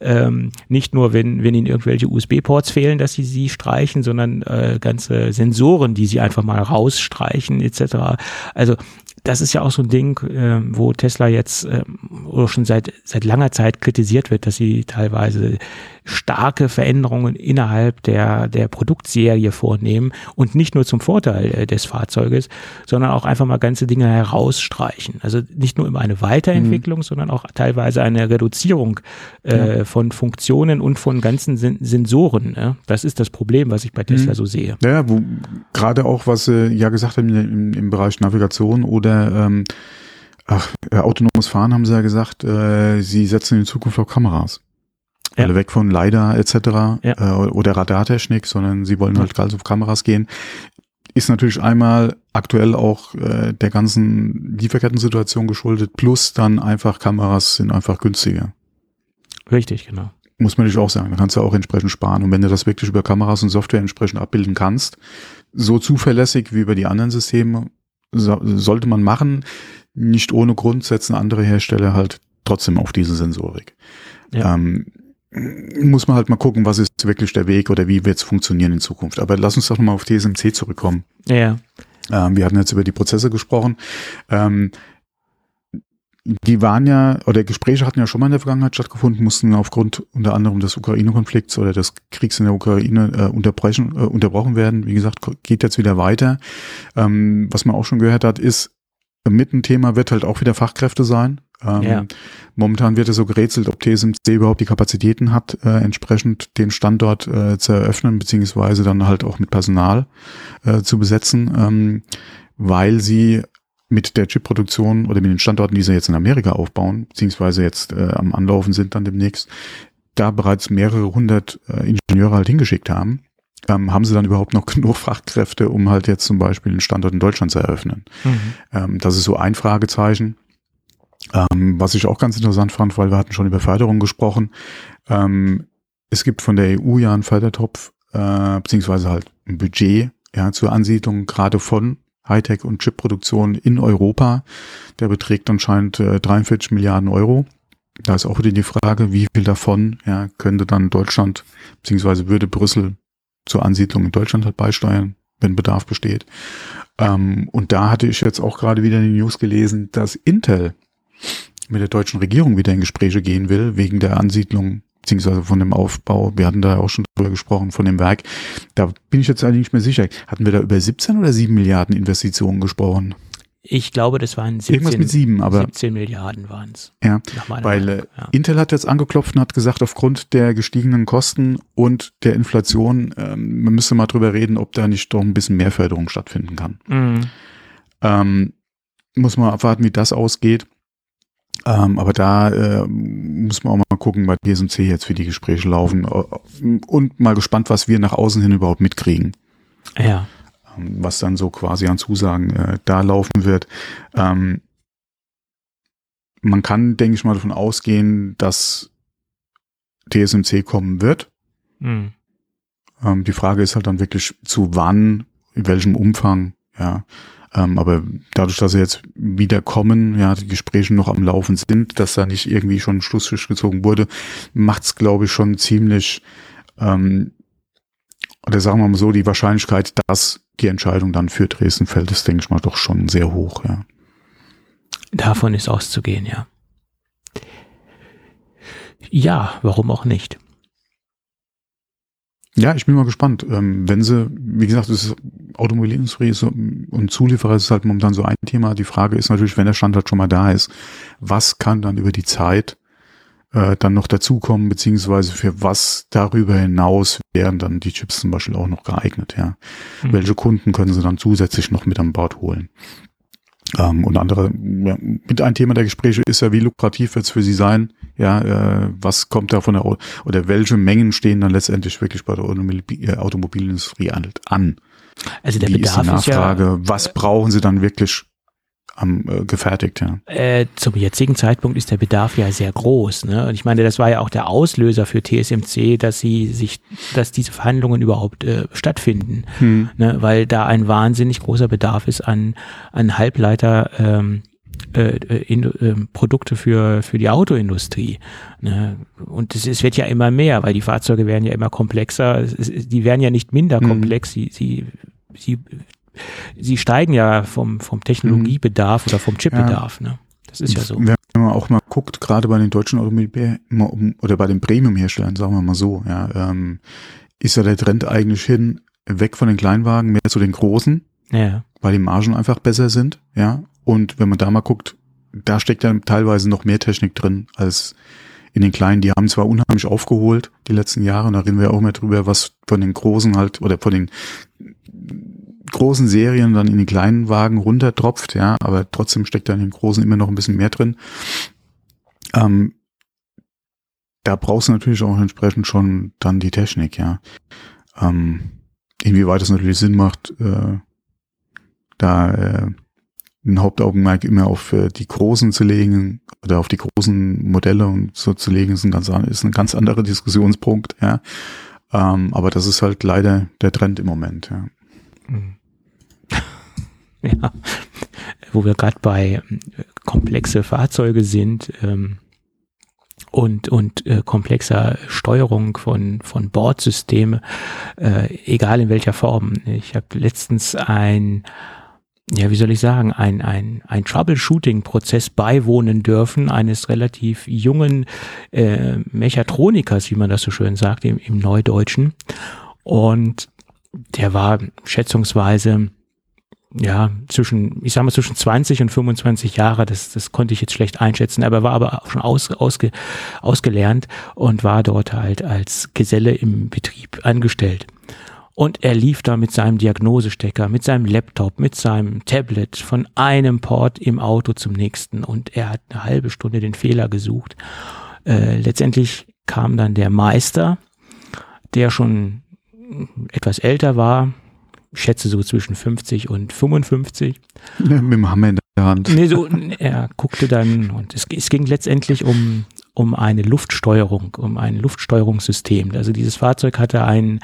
Ähm, nicht nur, wenn, wenn ihnen irgendwelche USB-Ports fehlen, dass sie sie streichen, sondern äh, ganze Sensoren, die sie einfach mal rausstreichen etc. Also das ist ja auch so ein Ding, äh, wo Tesla jetzt äh, oder schon seit seit langer Zeit kritisiert wird, dass sie teilweise starke Veränderungen innerhalb der der Produktserie vornehmen und nicht nur zum Vorteil äh, des Fahrzeuges, sondern auch einfach mal ganze Dinge herausstreichen. Also nicht nur immer eine Weiterentwicklung, mhm. sondern auch teilweise eine Reduzierung äh, ja. von Funktionen und von ganzen Sen Sensoren. Ne? Das ist das Problem, was ich bei Tesla mhm. so sehe. Ja, wo gerade auch was äh, ja gesagt haben im, im Bereich Navigation oder ähm, Ach, äh, autonomes Fahren haben sie ja gesagt, äh, sie setzen in Zukunft auf Kameras. Ja. Also weg von LiDAR etc. Ja. Äh, oder Radartechnik, sondern sie wollen halt ganz auf Kameras gehen. Ist natürlich einmal aktuell auch äh, der ganzen Lieferkettensituation geschuldet, plus dann einfach Kameras sind einfach günstiger. Richtig, genau. Muss man natürlich auch sagen. Da kannst du auch entsprechend sparen. Und wenn du das wirklich über Kameras und Software entsprechend abbilden kannst, so zuverlässig wie über die anderen Systeme, so, sollte man machen. Nicht ohne Grund setzen andere Hersteller halt trotzdem auf diese Sensorik. Ja. Ähm, muss man halt mal gucken, was ist wirklich der Weg oder wie wird es funktionieren in Zukunft. Aber lass uns doch nochmal auf TSMC zurückkommen. Ja. Ähm, wir hatten jetzt über die Prozesse gesprochen. Ähm, die waren ja, oder Gespräche hatten ja schon mal in der Vergangenheit stattgefunden, mussten aufgrund unter anderem des Ukraine-Konflikts oder des Kriegs in der Ukraine äh, unterbrechen, äh, unterbrochen werden. Wie gesagt, geht jetzt wieder weiter. Ähm, was man auch schon gehört hat, ist, mit ein Thema wird halt auch wieder Fachkräfte sein. Ähm, Ja. Momentan wird es so gerätselt, ob TSMC überhaupt die Kapazitäten hat, äh, entsprechend den Standort äh, zu eröffnen, beziehungsweise dann halt auch mit Personal äh, zu besetzen, ähm, weil sie mit der Chipproduktion oder mit den Standorten, die sie jetzt in Amerika aufbauen, beziehungsweise jetzt äh, am Anlaufen sind dann demnächst, da bereits mehrere hundert äh, Ingenieure halt hingeschickt haben, ähm, haben sie dann überhaupt noch [laughs] genug Fachkräfte, um halt jetzt zum Beispiel einen Standort in Deutschland zu eröffnen. Mhm. Ähm, das ist so ein Fragezeichen. Ähm, was ich auch ganz interessant fand, weil wir hatten schon über Förderung gesprochen. Ähm, es gibt von der EU ja einen Fördertopf, äh, beziehungsweise halt ein Budget ja, zur Ansiedlung gerade von Hightech- und Chipproduktion in Europa. Der beträgt anscheinend äh, 43 Milliarden Euro. Da ist auch wieder die Frage, wie viel davon ja, könnte dann Deutschland, beziehungsweise würde Brüssel zur Ansiedlung in Deutschland halt beisteuern, wenn Bedarf besteht. Ähm, und da hatte ich jetzt auch gerade wieder in den News gelesen, dass Intel mit der deutschen Regierung wieder in Gespräche gehen will, wegen der Ansiedlung, beziehungsweise von dem Aufbau. Wir hatten da auch schon drüber gesprochen, von dem Werk. Da bin ich jetzt eigentlich nicht mehr sicher. Hatten wir da über 17 oder 7 Milliarden Investitionen gesprochen? Ich glaube, das waren 17, Irgendwas mit 7, aber 17 Milliarden waren es. ja. Weil Meinung, äh, ja. Intel hat jetzt angeklopft und hat gesagt, aufgrund der gestiegenen Kosten und der Inflation, ähm, man müsste mal drüber reden, ob da nicht doch ein bisschen mehr Förderung stattfinden kann. Mhm. Ähm, muss man abwarten, wie das ausgeht. Ähm, aber da äh, muss man auch mal gucken, bei TSMC jetzt wie die Gespräche laufen äh, und mal gespannt, was wir nach außen hin überhaupt mitkriegen, Ja. ähm, was dann so quasi an Zusagen äh, da laufen wird. Ähm, man kann, denke ich mal, davon ausgehen, dass TSMC kommen wird. Mhm. Ähm, die Frage ist halt dann wirklich zu wann, in welchem Umfang, ja. Ähm, aber dadurch, dass sie jetzt wieder kommen, ja, die Gespräche noch am Laufen sind, dass da nicht irgendwie schon ein Schlussstrich gezogen wurde, macht's, glaube ich, schon ziemlich, ähm, oder sagen wir mal so, die Wahrscheinlichkeit, dass die Entscheidung dann für Dresden fällt, ist, denke ich mal, doch schon sehr hoch, ja. Davon ist auszugehen, ja. Ja, warum auch nicht? Ja, ich bin mal gespannt. Ähm, wenn sie, wie gesagt, das ist Automobilindustrie ist so, und Zulieferer ist halt momentan so ein Thema. Die Frage ist natürlich, wenn der Standard schon mal da ist, was kann dann über die Zeit äh, dann noch dazukommen, beziehungsweise für was darüber hinaus wären dann die Chips zum Beispiel auch noch geeignet, ja. Mhm. Welche Kunden können sie dann zusätzlich noch mit an Bord holen? Ähm, und andere, ja, mit ein Thema der Gespräche ist ja, wie lukrativ wird es für sie sein? Ja, äh, was kommt da von der, oder welche Mengen stehen dann letztendlich wirklich bei der äh, Automobilindustrie an? Also der wie ist die Bedarf ist, ja Nachfrage? was brauchen sie dann wirklich am, äh, gefertigt, ja? äh, zum jetzigen Zeitpunkt ist der Bedarf ja sehr groß. Ne? Und ich meine, das war ja auch der Auslöser für TSMC, dass sie sich, dass diese Verhandlungen überhaupt äh, stattfinden, Hm. ne? weil da ein wahnsinnig großer Bedarf ist an, an Halbleiter. Ähm, äh, in, ähm, Produkte für, für die Autoindustrie. Ne? Und es, es wird ja immer mehr, weil die Fahrzeuge werden ja immer komplexer. Es, es, die werden ja nicht minder Mhm. komplex, sie, sie, sie, sie steigen ja vom, vom Technologiebedarf oder vom Chipbedarf. Ne? Das ist ja so. Wenn man auch mal guckt, gerade bei den deutschen Automobil oder bei den Premium-Herstellern, sagen wir mal so, ja, ähm, ist ja der Trend eigentlich hin, weg von den Kleinwagen, mehr zu den großen, Ja. weil die Margen einfach besser sind, ja. Und wenn man da mal guckt, da steckt ja teilweise noch mehr Technik drin als in den kleinen. Die haben zwar unheimlich aufgeholt die letzten Jahre, und da reden wir auch mehr drüber, was von den großen halt oder von den großen Serien dann in die kleinen Wagen runtertropft, ja, aber trotzdem steckt da in den großen immer noch ein bisschen mehr drin. Ähm, da brauchst du natürlich auch entsprechend schon dann die Technik, ja. Ähm, inwieweit es natürlich Sinn macht, äh, da äh, ein Hauptaugenmerk immer auf äh, die großen zu legen oder auf die großen Modelle und so zu legen, ist ein ganz, ist ein ganz anderer Diskussionspunkt, ja. Ähm, aber das ist halt leider der Trend im Moment, ja. [laughs] Ja, wo wir gerade bei äh, komplexe Fahrzeuge sind ähm, und und äh, komplexer Steuerung von von Bordsysteme, äh, egal in welcher Form. Ich habe letztens ein ja, wie soll ich sagen, ein, ein, ein Troubleshooting-Prozess beiwohnen dürfen eines relativ jungen äh, Mechatronikers, wie man das so schön sagt, im, im Neudeutschen. Und der war schätzungsweise ja, zwischen, ich sag mal, zwischen 20 und 25 Jahre, das, das konnte ich jetzt schlecht einschätzen, aber war aber auch schon aus, ausge, ausgelernt und war dort halt als Geselle im Betrieb angestellt. Und er lief da mit seinem Diagnosestecker, mit seinem Laptop, mit seinem Tablet von einem Port im Auto zum nächsten und er hat eine halbe Stunde den Fehler gesucht. Äh, letztendlich kam dann der Meister, der schon etwas älter war, ich schätze so zwischen 50 und 55. Ja, mit dem Hammer in der Hand. Nee, so, er guckte dann und es, es ging letztendlich um, um eine Luftsteuerung, um ein Luftsteuerungssystem. Also dieses Fahrzeug hatte einen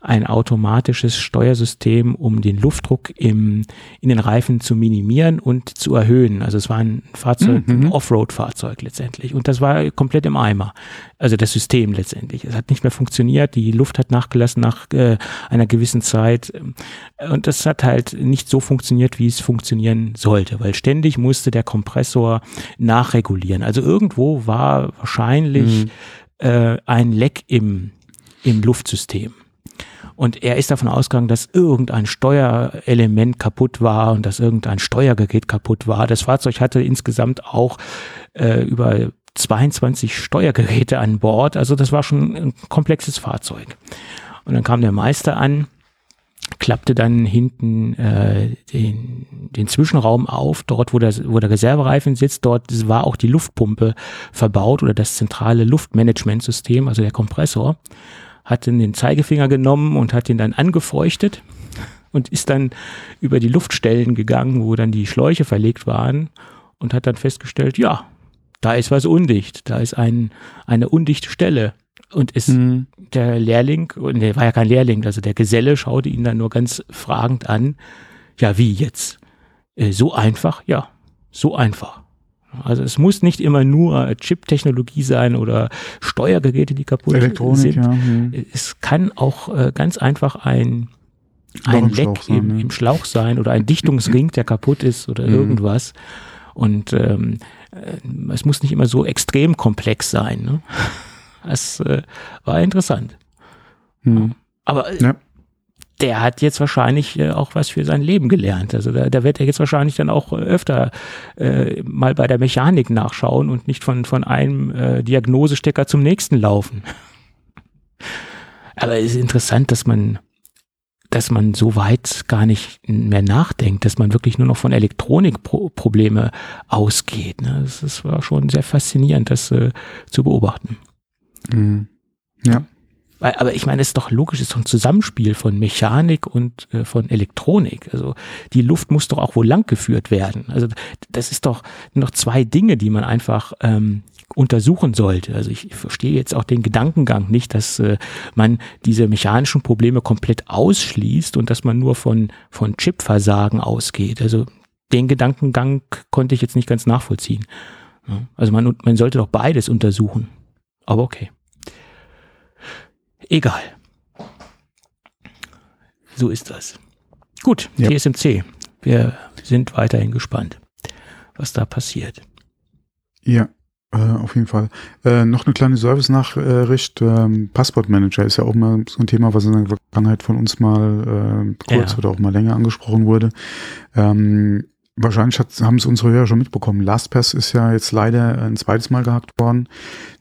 ein automatisches Steuersystem, um den Luftdruck im, in den Reifen zu minimieren und zu erhöhen. Also es war ein Fahrzeug, mhm. ein Offroad-Fahrzeug letztendlich. Und das war komplett im Eimer. Also das System letztendlich. Es hat nicht mehr funktioniert. Die Luft hat nachgelassen nach äh, einer gewissen Zeit. Und das hat halt nicht so funktioniert, wie es funktionieren sollte, weil ständig musste der Kompressor nachregulieren. Also irgendwo war wahrscheinlich mhm. äh, ein Leck im, im Luftsystem. Und er ist davon ausgegangen, dass irgendein Steuerelement kaputt war und dass irgendein Steuergerät kaputt war. Das Fahrzeug hatte insgesamt auch äh, über 22 Steuergeräte an Bord. Also das war schon ein komplexes Fahrzeug. Und dann kam der Meister an, klappte dann hinten äh, den, den Zwischenraum auf, dort wo der, wo der Reservereifen sitzt, dort war auch die Luftpumpe verbaut oder das zentrale Luftmanagementsystem, also der Kompressor hat dann den Zeigefinger genommen und hat ihn dann angefeuchtet und ist dann über die Luftstellen gegangen, wo dann die Schläuche verlegt waren und hat dann festgestellt, ja, da ist was undicht, da ist ein, eine undichte Stelle. Und ist mhm. der Lehrling, der war ja kein Lehrling, also der Geselle schaute ihn dann nur ganz fragend an, ja, wie jetzt? Äh, so einfach? Ja, so einfach. Also es muss nicht immer nur Chip-Technologie sein oder Steuergeräte, die kaputt Elektronik, sind. Ja, hm. Es kann auch äh, ganz einfach ein, ein Leck sein, im, ja. im, Schlauch sein oder ein Dichtungsring, der kaputt ist oder mhm. irgendwas. Und ähm, äh, es muss nicht immer so extrem komplex sein. Ne? [laughs] Das äh, war interessant. Mhm. Aber ja der hat jetzt wahrscheinlich äh, auch was für sein Leben gelernt. Also da, da wird er jetzt wahrscheinlich dann auch öfter äh, mal bei der Mechanik nachschauen und nicht von, von einem äh, Diagnosestecker zum nächsten laufen. Aber es ist interessant, dass man, dass man so weit gar nicht mehr nachdenkt, dass man wirklich nur noch von Elektronikprobleme ausgeht. Ne? Das, das, war schon sehr faszinierend, das äh, zu beobachten. Mhm. Ja. Weil, aber ich meine, es ist doch logisch, es ist doch ein Zusammenspiel von Mechanik und äh, von Elektronik. Also die Luft muss doch auch wohl langgeführt werden. Also das ist doch noch zwei Dinge, die man einfach ähm, untersuchen sollte. Also ich, ich verstehe jetzt auch den Gedankengang nicht, dass äh, man diese mechanischen Probleme komplett ausschließt und dass man nur von, von Chipversagen ausgeht. Also den Gedankengang konnte ich jetzt nicht ganz nachvollziehen. Also man, man sollte doch beides untersuchen. Aber okay. Egal. So ist das. Gut, ja. TSMC. Wir sind weiterhin gespannt, was da passiert. Ja, äh, auf jeden Fall. Äh, noch eine kleine Service-Nachricht. Ähm, Passwortmanager ist ja auch mal so ein Thema, was in der Vergangenheit von uns mal äh, kurz ja. oder auch mal länger angesprochen wurde. Ähm, wahrscheinlich haben es unsere Hörer schon mitbekommen. LastPass ist ja jetzt leider ein zweites Mal gehackt worden.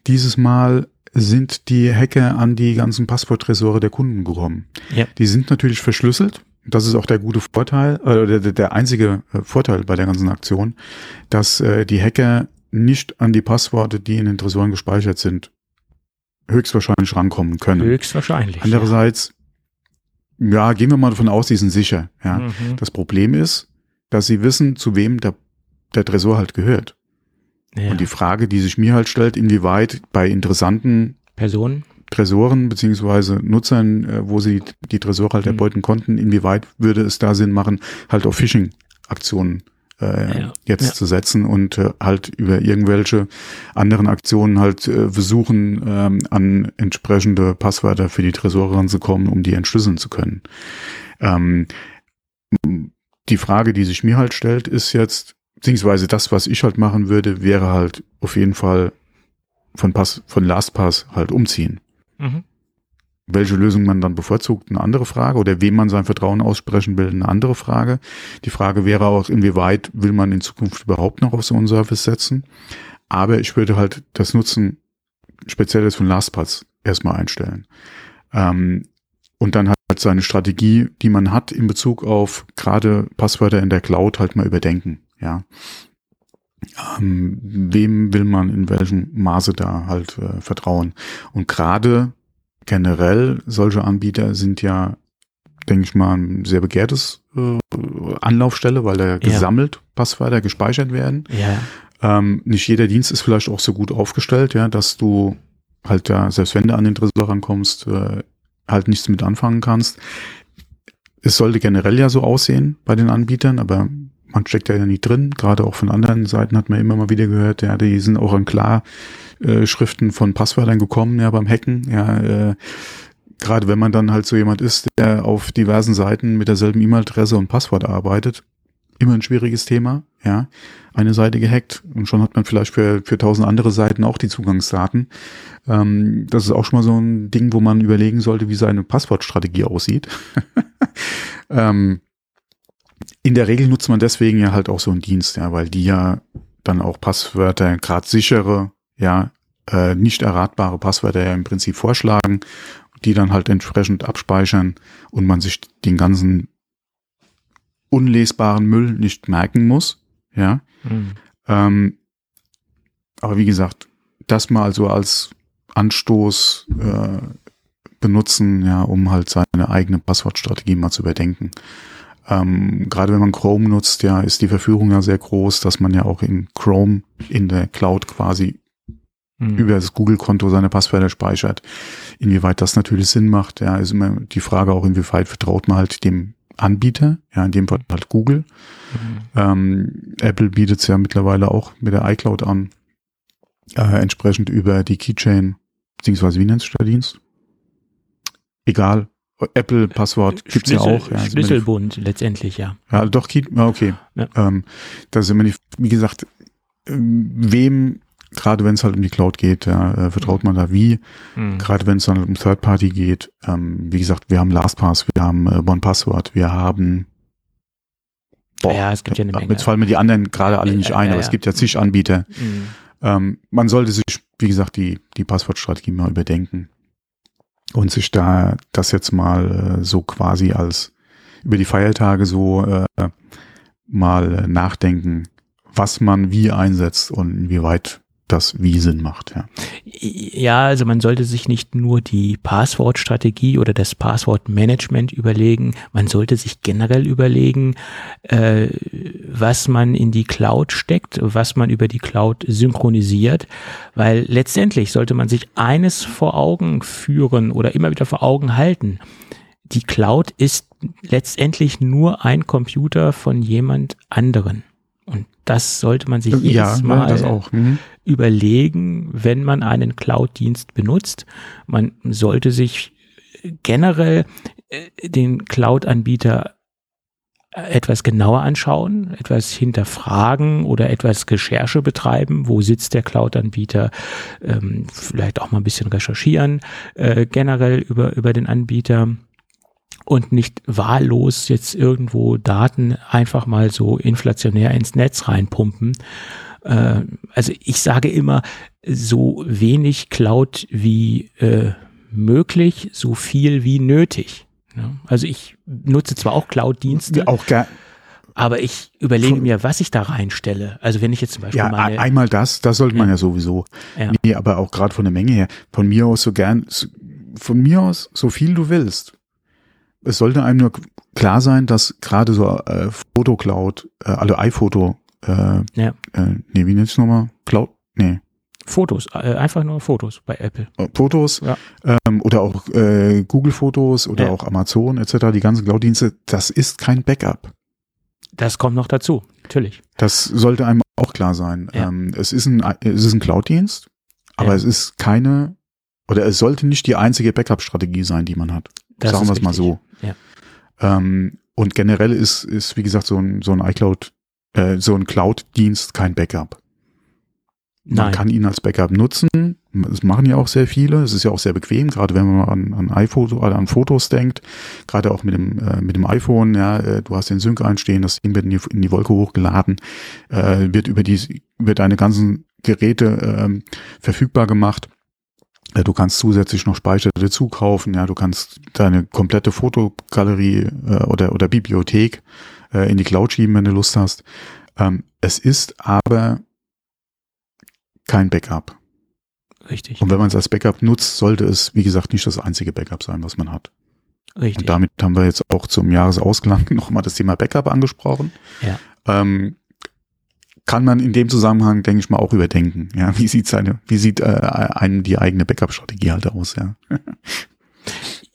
Dieses Mal sind die Hacker an die ganzen Passworttresore der Kunden gekommen. Ja. Die sind natürlich verschlüsselt, das ist auch der gute Vorteil, äh, der, der einzige äh, Vorteil bei der ganzen Aktion, dass äh, die Hacker nicht an die Passworte, die in den Tresoren gespeichert sind, höchstwahrscheinlich rankommen können. Höchstwahrscheinlich. Andererseits, ja, ja gehen wir mal davon aus, die sind sicher. Ja. Mhm. Das Problem ist, dass sie wissen, zu wem der, der Tresor halt gehört. Ja. Und die Frage, die sich mir halt stellt, inwieweit bei interessanten Personen. Tresoren beziehungsweise Nutzern, äh, wo sie die Tresore halt Mhm. erbeuten konnten, inwieweit würde es da Sinn machen, halt auf Phishing-Aktionen äh, Ja. jetzt Ja. zu setzen und äh, halt über irgendwelche anderen Aktionen halt äh, versuchen, ähm, an entsprechende Passwörter für die Tresore ranzukommen, um die entschlüsseln zu können. Ähm, die Frage, die sich mir halt stellt, ist jetzt, beziehungsweise das, was ich halt machen würde, wäre halt auf jeden Fall von Pass, von LastPass halt umziehen. Mhm. Welche Lösung man dann bevorzugt, eine andere Frage. Oder wem man sein Vertrauen aussprechen will, eine andere Frage. Die Frage wäre auch, inwieweit will man in Zukunft überhaupt noch auf so einen Service setzen. Aber ich würde halt das Nutzen spezielles von LastPass erstmal einstellen. Ähm, und dann halt seine Strategie, die man hat in Bezug auf gerade Passwörter in der Cloud halt mal überdenken. Ja. Ähm, wem will man in welchem Maße da halt äh, vertrauen? Und gerade generell solche Anbieter sind ja, denke ich mal, ein sehr begehrtes äh, Anlaufstelle, weil da gesammelt Passwörter gespeichert werden. Ja. Ähm, nicht jeder Dienst ist vielleicht auch so gut aufgestellt, ja, dass du halt ja, selbst wenn du an den Tresor rankommst, äh, halt nichts mit anfangen kannst. Es sollte generell ja so aussehen bei den Anbietern, aber man steckt ja nie drin. Gerade auch von anderen Seiten hat man immer mal wieder gehört, ja, die sind auch an Klarschriften von Passwörtern gekommen, ja, beim Hacken, ja, äh, gerade wenn man dann halt so jemand ist, der auf diversen Seiten mit derselben E-Mail-Adresse und Passwort arbeitet, immer ein schwieriges Thema, ja. Eine Seite gehackt und schon hat man vielleicht für, für tausend andere Seiten auch die Zugangsdaten. Ähm, das ist auch schon mal so ein Ding, wo man überlegen sollte, wie seine Passwortstrategie aussieht. [laughs] ähm, in der Regel nutzt man deswegen ja halt auch so einen Dienst, ja, weil die ja dann auch Passwörter, gerade sichere, ja, äh, nicht erratbare Passwörter ja im Prinzip vorschlagen, die dann halt entsprechend abspeichern und man sich den ganzen unlesbaren Müll nicht merken muss, ja. Mhm. Ähm, aber wie gesagt, das mal so als Anstoß äh, benutzen, ja, um halt seine eigene Passwortstrategie mal zu überdenken. Ähm, Gerade wenn man Chrome nutzt, ja, ist die Verführung ja sehr groß, dass man ja auch in Chrome in der Cloud quasi Mhm. über das Google-Konto seine Passwörter speichert. Inwieweit das natürlich Sinn macht, ja, ist immer die Frage auch, inwieweit vertraut man halt dem Anbieter, ja, in dem Fall halt Google. Mhm. Ähm, Apple bietet es ja mittlerweile auch mit der iCloud an, äh, entsprechend über die Keychain, beziehungsweise wie nennt sich der Dienst? Egal. Apple-Passwort gibt's ja Schlüssel- auch. Ja, ist immer die- Schlüsselbund letztendlich, ja. ja, doch, ja, okay. Ja. Ähm, das ist immer die, wie gesagt, ähm, wem, gerade wenn es halt um die Cloud geht, ja, äh, vertraut man da wie, Mhm. gerade wenn es dann um Third Party geht. Ähm, wie gesagt, wir haben LastPass, wir haben äh, OnePassword, wir haben Ja, es gibt ja eine Menge. Jetzt fallen mir die anderen gerade alle nicht ein, ja, aber ja. es gibt ja zig Anbieter. Mhm. Ähm, man sollte sich, wie gesagt, die, die Passwortstrategie mal überdenken und sich da das jetzt mal äh, so quasi als über die Feiertage so äh, mal äh, nachdenken, was man wie einsetzt und inwieweit das wie Sinn macht. Ja. Ja, also man sollte sich nicht nur die Passwortstrategie oder das Passwortmanagement überlegen, man sollte sich generell überlegen, äh, was man in die Cloud steckt, was man über die Cloud synchronisiert, weil letztendlich sollte man sich eines vor Augen führen oder immer wieder vor Augen halten. Die Cloud ist letztendlich nur ein Computer von jemand anderen. Und das sollte man sich jedes ja, Mal das auch. Mhm. Überlegen, wenn man einen Cloud-Dienst benutzt. Man sollte sich generell äh, den Cloud-Anbieter etwas genauer anschauen, etwas hinterfragen oder etwas Recherche betreiben. Wo sitzt der Cloud-Anbieter? Ähm, vielleicht auch mal ein bisschen recherchieren, äh, generell über, über den Anbieter und nicht wahllos jetzt irgendwo Daten einfach mal so inflationär ins Netz reinpumpen. Äh, also ich sage immer, so wenig Cloud wie äh, möglich, so viel wie nötig. Ne? Also ich nutze zwar auch Cloud-Dienste, Auch gar, aber ich überlege Von- mir, was ich da reinstelle. Also wenn ich jetzt zum Beispiel ja, meine, einmal das, das sollte man Ja. ja sowieso. Ja. Nee, aber auch gerade von der Menge her. Von mir aus so gern, so- von mir aus so viel du willst. Es sollte einem nur klar sein, dass gerade so äh, Fotocloud, äh, also iPhoto, äh, Ja. äh, nee, wie nennt's nochmal? Cloud, nee, Fotos, äh, einfach nur Fotos bei Apple. äh, Fotos Ja. ähm, oder auch äh, Google Fotos oder Ja. auch Amazon etc., die ganzen Cloud-Dienste, das ist kein Backup. Das kommt noch dazu, natürlich. Das sollte einem auch klar sein. Ja. Ähm, es ist ein, es ist ein Cloud-Dienst, aber es ist keine, oder es sollte nicht die einzige Backup-Strategie sein, die man hat. Das Sagen wir es mal so. Ähm, und generell ist, ist, wie gesagt, so ein, so ein iCloud, äh, so ein Cloud-Dienst kein Backup. Man Nein. kann ihn als Backup nutzen. Das machen ja auch sehr viele. Es ist ja auch sehr bequem, gerade wenn man an, an iPhoto oder an Fotos denkt. Gerade auch mit dem, äh, mit dem iPhone, ja, äh, du hast den Sync einstehen, das Ding wird in die, in die Wolke hochgeladen, äh, wird über die, über deine ganzen Geräte ähm, verfügbar gemacht. Äh, Du kannst zusätzlich noch Speicher dazu kaufen, ja, du kannst deine komplette Fotogalerie äh, oder, oder Bibliothek äh, in die Cloud schieben, wenn du Lust hast. Ähm, es ist aber kein Backup. Richtig. Und wenn man es als Backup nutzt, sollte es, wie gesagt, nicht das einzige Backup sein, was man hat. Richtig. Und damit haben wir jetzt auch zum Jahresausklang [laughs] nochmal das Thema Backup angesprochen. Ja. Ähm, kann man in dem Zusammenhang, denke ich mal, auch überdenken. Ja, [laughs] wie sieht seine, wie sieht äh, einem die eigene Backup-Strategie halt aus? Ja. [laughs]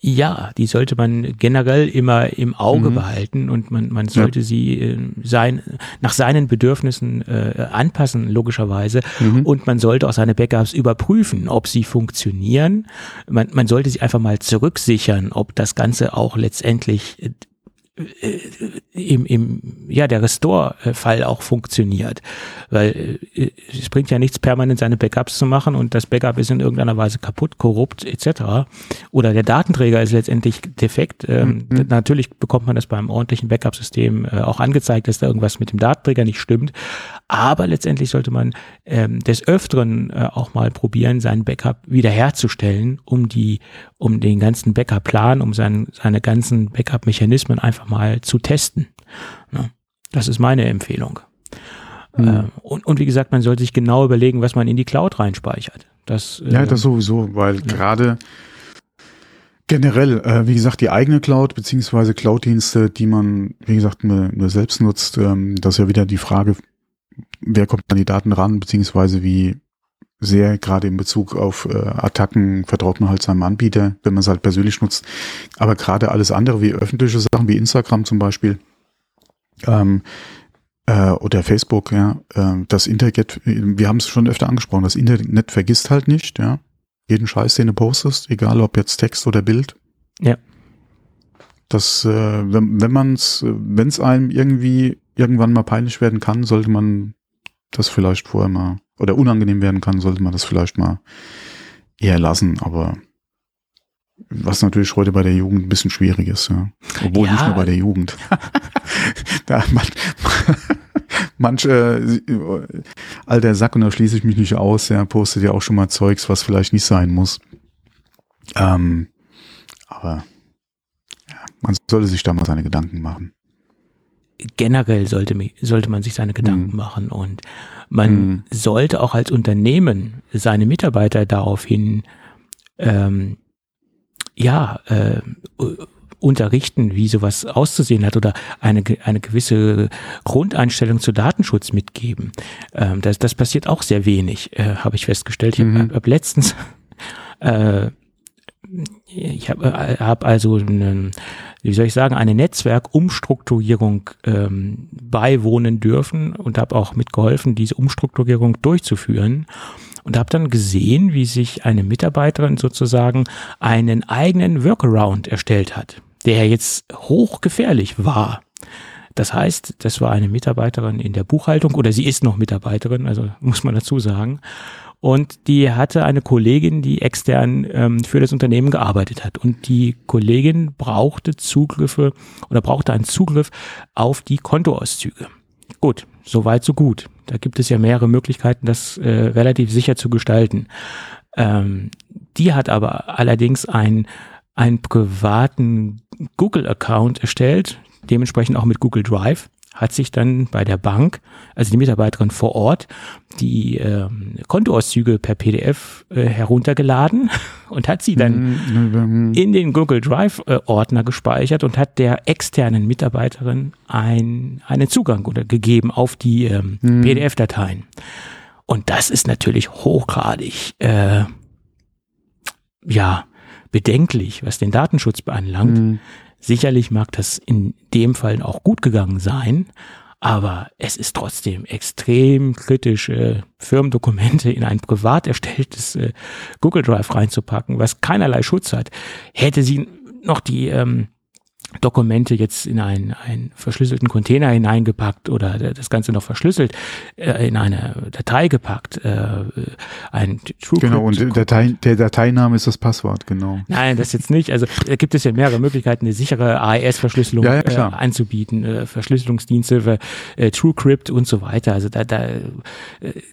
Ja, die sollte man generell immer im Auge Mhm. behalten und man, man sollte sie äh, sein, nach seinen Bedürfnissen äh, anpassen, logischerweise. Mhm. Und man sollte auch seine Backups überprüfen, ob sie funktionieren. Man, man sollte sie einfach mal zurücksichern, ob das Ganze auch letztendlich äh, im, im, ja, der Restore-Fall auch funktioniert. Weil äh, es bringt ja nichts, permanent seine Backups zu machen und das Backup ist in irgendeiner Weise kaputt, korrupt etc. Oder der Datenträger ist letztendlich defekt. Ähm, Mhm. d- Natürlich bekommt man das beim ordentlichen Backup-System äh, auch angezeigt, dass da irgendwas mit dem Datenträger nicht stimmt. Aber letztendlich sollte man ähm, des Öfteren äh, auch mal probieren, seinen Backup wiederherzustellen, um die, um den ganzen Backup-Plan, um seinen, seine ganzen Backup-Mechanismen einfach mal zu testen. Ja, das ist meine Empfehlung. Mhm. Äh, und, und wie gesagt, man sollte sich genau überlegen, was man in die Cloud reinspeichert. Das, äh, Ja, das sowieso, weil gerade generell, äh, wie gesagt, die eigene Cloud beziehungsweise Cloud-Dienste, die man, wie gesagt, nur, nur selbst nutzt, ähm, das ist ja wieder die Frage, wer kommt an die Daten ran, beziehungsweise wie sehr gerade in Bezug auf äh, Attacken vertraut man halt seinem Anbieter, wenn man es halt persönlich nutzt. Aber gerade alles andere wie öffentliche Sachen wie Instagram zum Beispiel ähm, äh, oder Facebook, ja, äh, das Internet, wir haben es schon öfter angesprochen, das Internet vergisst halt nicht, ja, jeden Scheiß, den du postest, egal ob jetzt Text oder Bild. Ja. Das, äh, wenn, wenn man es, wenn es einem irgendwie irgendwann mal peinlich werden kann, sollte man das vielleicht vorher mal oder unangenehm werden kann, sollte man das vielleicht mal eher lassen. Aber was natürlich heute bei der Jugend ein bisschen schwierig ist, ja. Obwohl Ja. nicht nur bei der Jugend. [laughs] da, man, manche äh, alter Sack, und da schließe ich mich nicht aus, ja, postet ja auch schon mal Zeugs, was vielleicht nicht sein muss. Ähm, aber ja, man sollte sich da mal seine Gedanken machen. Generell sollte, sollte man sich seine Gedanken Mhm. machen und man Mhm. sollte auch als Unternehmen seine Mitarbeiter daraufhin ähm, ja äh, unterrichten, wie sowas auszusehen hat oder eine, eine gewisse Grundeinstellung zu Datenschutz mitgeben. Ähm, das, das passiert auch sehr wenig, äh, habe ich festgestellt. Ich Mhm. habe hab letztens [laughs] äh, ich habe hab also einen, wie soll ich sagen, eine Netzwerkumstrukturierung ähm, beiwohnen dürfen und habe auch mitgeholfen, diese Umstrukturierung durchzuführen. Und habe dann gesehen, wie sich eine Mitarbeiterin sozusagen einen eigenen Workaround erstellt hat, der jetzt hochgefährlich war. Das heißt, das war eine Mitarbeiterin in der Buchhaltung oder sie ist noch Mitarbeiterin, also muss man dazu sagen. Und die hatte eine Kollegin, die extern ähm, für das Unternehmen gearbeitet hat. Und die Kollegin brauchte Zugriffe oder brauchte einen Zugriff auf die Kontoauszüge. Gut, soweit so gut. Da gibt es ja mehrere Möglichkeiten, das äh, relativ sicher zu gestalten. Ähm, die hat aber allerdings einen, einen privaten Google-Account erstellt, dementsprechend auch mit Google Drive hat sich dann bei der Bank, also die Mitarbeiterin vor Ort, die äh, Kontoauszüge per PDF äh, heruntergeladen [laughs] und hat sie dann mhm. in den Google Drive äh, Ordner gespeichert und hat der externen Mitarbeiterin ein, einen Zugang oder gegeben auf die ähm, mhm. PDF-Dateien. Und das ist natürlich hochgradig, äh, ja, bedenklich, was den Datenschutz beanlangt. Mhm. Sicherlich mag das in dem Fall auch gut gegangen sein, aber es ist trotzdem extrem kritisch, äh, Firmendokumente in ein privat erstelltes äh, Google Drive reinzupacken, was keinerlei Schutz hat. Hätte sie noch die ähm, Dokumente jetzt in einen, einen verschlüsselten Container hineingepackt oder das Ganze noch verschlüsselt äh, in eine Datei gepackt. Äh, ein TrueCrypt genau, und Datei, der Dateiname ist das Passwort, genau. Nein, das jetzt nicht. Also da gibt es ja mehrere Möglichkeiten, eine sichere AES-Verschlüsselung ja, ja, äh, anzubieten, äh, Verschlüsselungsdienste, für, äh, TrueCrypt und so weiter. Also da, da äh,